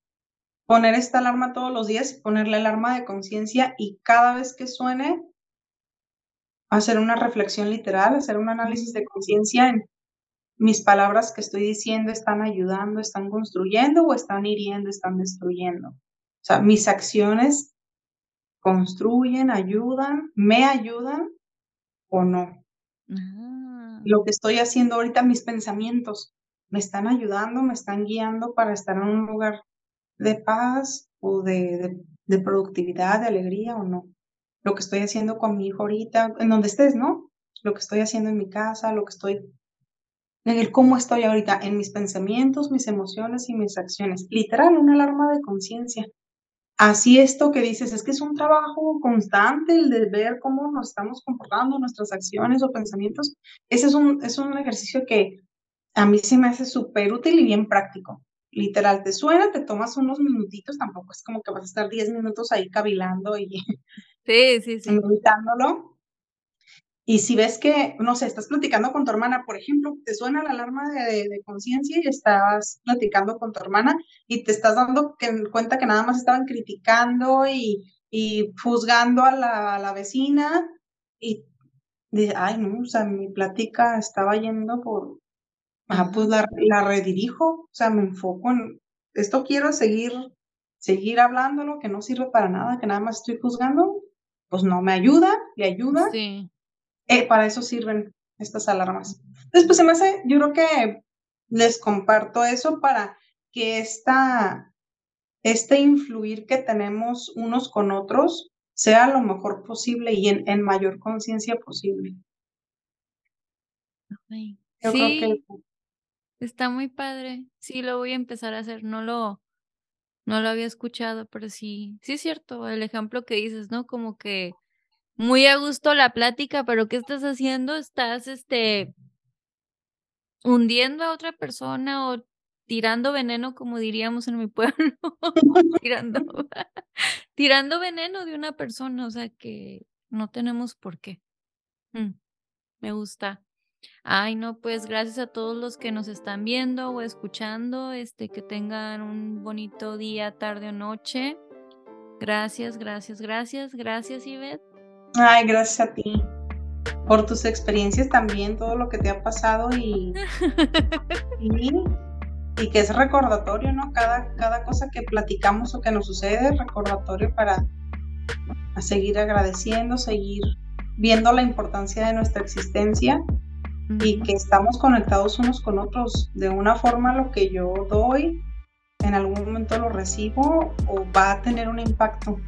poner esta alarma todos los días, ponerle alarma de conciencia y cada vez que suene, hacer una reflexión literal, hacer un análisis de conciencia en mis palabras que estoy diciendo están ayudando, están construyendo o están hiriendo, están destruyendo. O sea, mis acciones construyen, ayudan, me ayudan o no. Ah. Lo que estoy haciendo ahorita, mis pensamientos, me están ayudando, me están guiando para estar en un lugar de paz o de, de productividad, de alegría o no. Lo que estoy haciendo con mi hijo ahorita, en donde estés, ¿no? Lo que estoy haciendo en mi casa, lo que estoy en el cómo estoy ahorita, en mis pensamientos, mis emociones y mis acciones. Literal, una alarma de conciencia. Así esto que dices, es que es un trabajo constante el de ver cómo nos estamos comportando, nuestras acciones o pensamientos. Ese es un, es un ejercicio que a mí se me hace súper útil y bien práctico. Literal, te suena, te tomas unos minutitos, tampoco es como que vas a estar 10 minutos ahí cavilando y
sí, sí, sí.
Y si ves que, no sé, estás platicando con tu hermana, por ejemplo, te suena la alarma de, conciencia y estás platicando con tu hermana y te estás dando cuenta que nada más estaban criticando y, juzgando a la, vecina y dice, ay, no, o sea, mi plática estaba yendo por, ah, pues la, la redirijo, o sea, me enfoco en, esto quiero seguir, seguir hablándolo, que no sirve para nada, que nada más estoy juzgando, pues no me ayuda, le ayuda.
Sí
eh, para eso sirven estas alarmas. Después se me hace, yo creo que les comparto eso para que esta, este influir que tenemos unos con otros sea lo mejor posible y en, mayor conciencia posible.
sí, que... está muy padre. Sí, lo voy a empezar a hacer. No lo, no lo había escuchado, pero sí, sí es cierto. El ejemplo que dices, ¿no? Como que muy a gusto la plática, pero ¿qué estás haciendo? Estás, este, hundiendo a otra persona o tirando veneno, como diríamos en mi pueblo, tirando, tirando veneno de una persona, o sea que no tenemos por qué. Mm, me gusta. Ay, no, pues gracias a todos los que nos están viendo o escuchando, este, que tengan un bonito día, tarde o noche. Gracias, gracias, gracias, gracias, Ivette.
Ay, gracias a ti por tus experiencias también, todo lo que te ha pasado y, y, que es recordatorio, ¿no? Cada, cada cosa que platicamos o que nos sucede es recordatorio para seguir agradeciendo, seguir viendo la importancia de nuestra existencia y que estamos conectados unos con otros. De una forma lo que yo doy, en algún momento lo recibo o va a tener un impacto.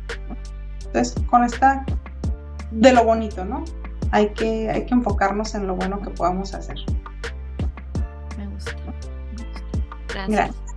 Entonces, con esta de lo bonito, ¿no? Hay que, hay que enfocarnos en lo bueno que podamos hacer.
Me gusta. Me gusta. Gracias.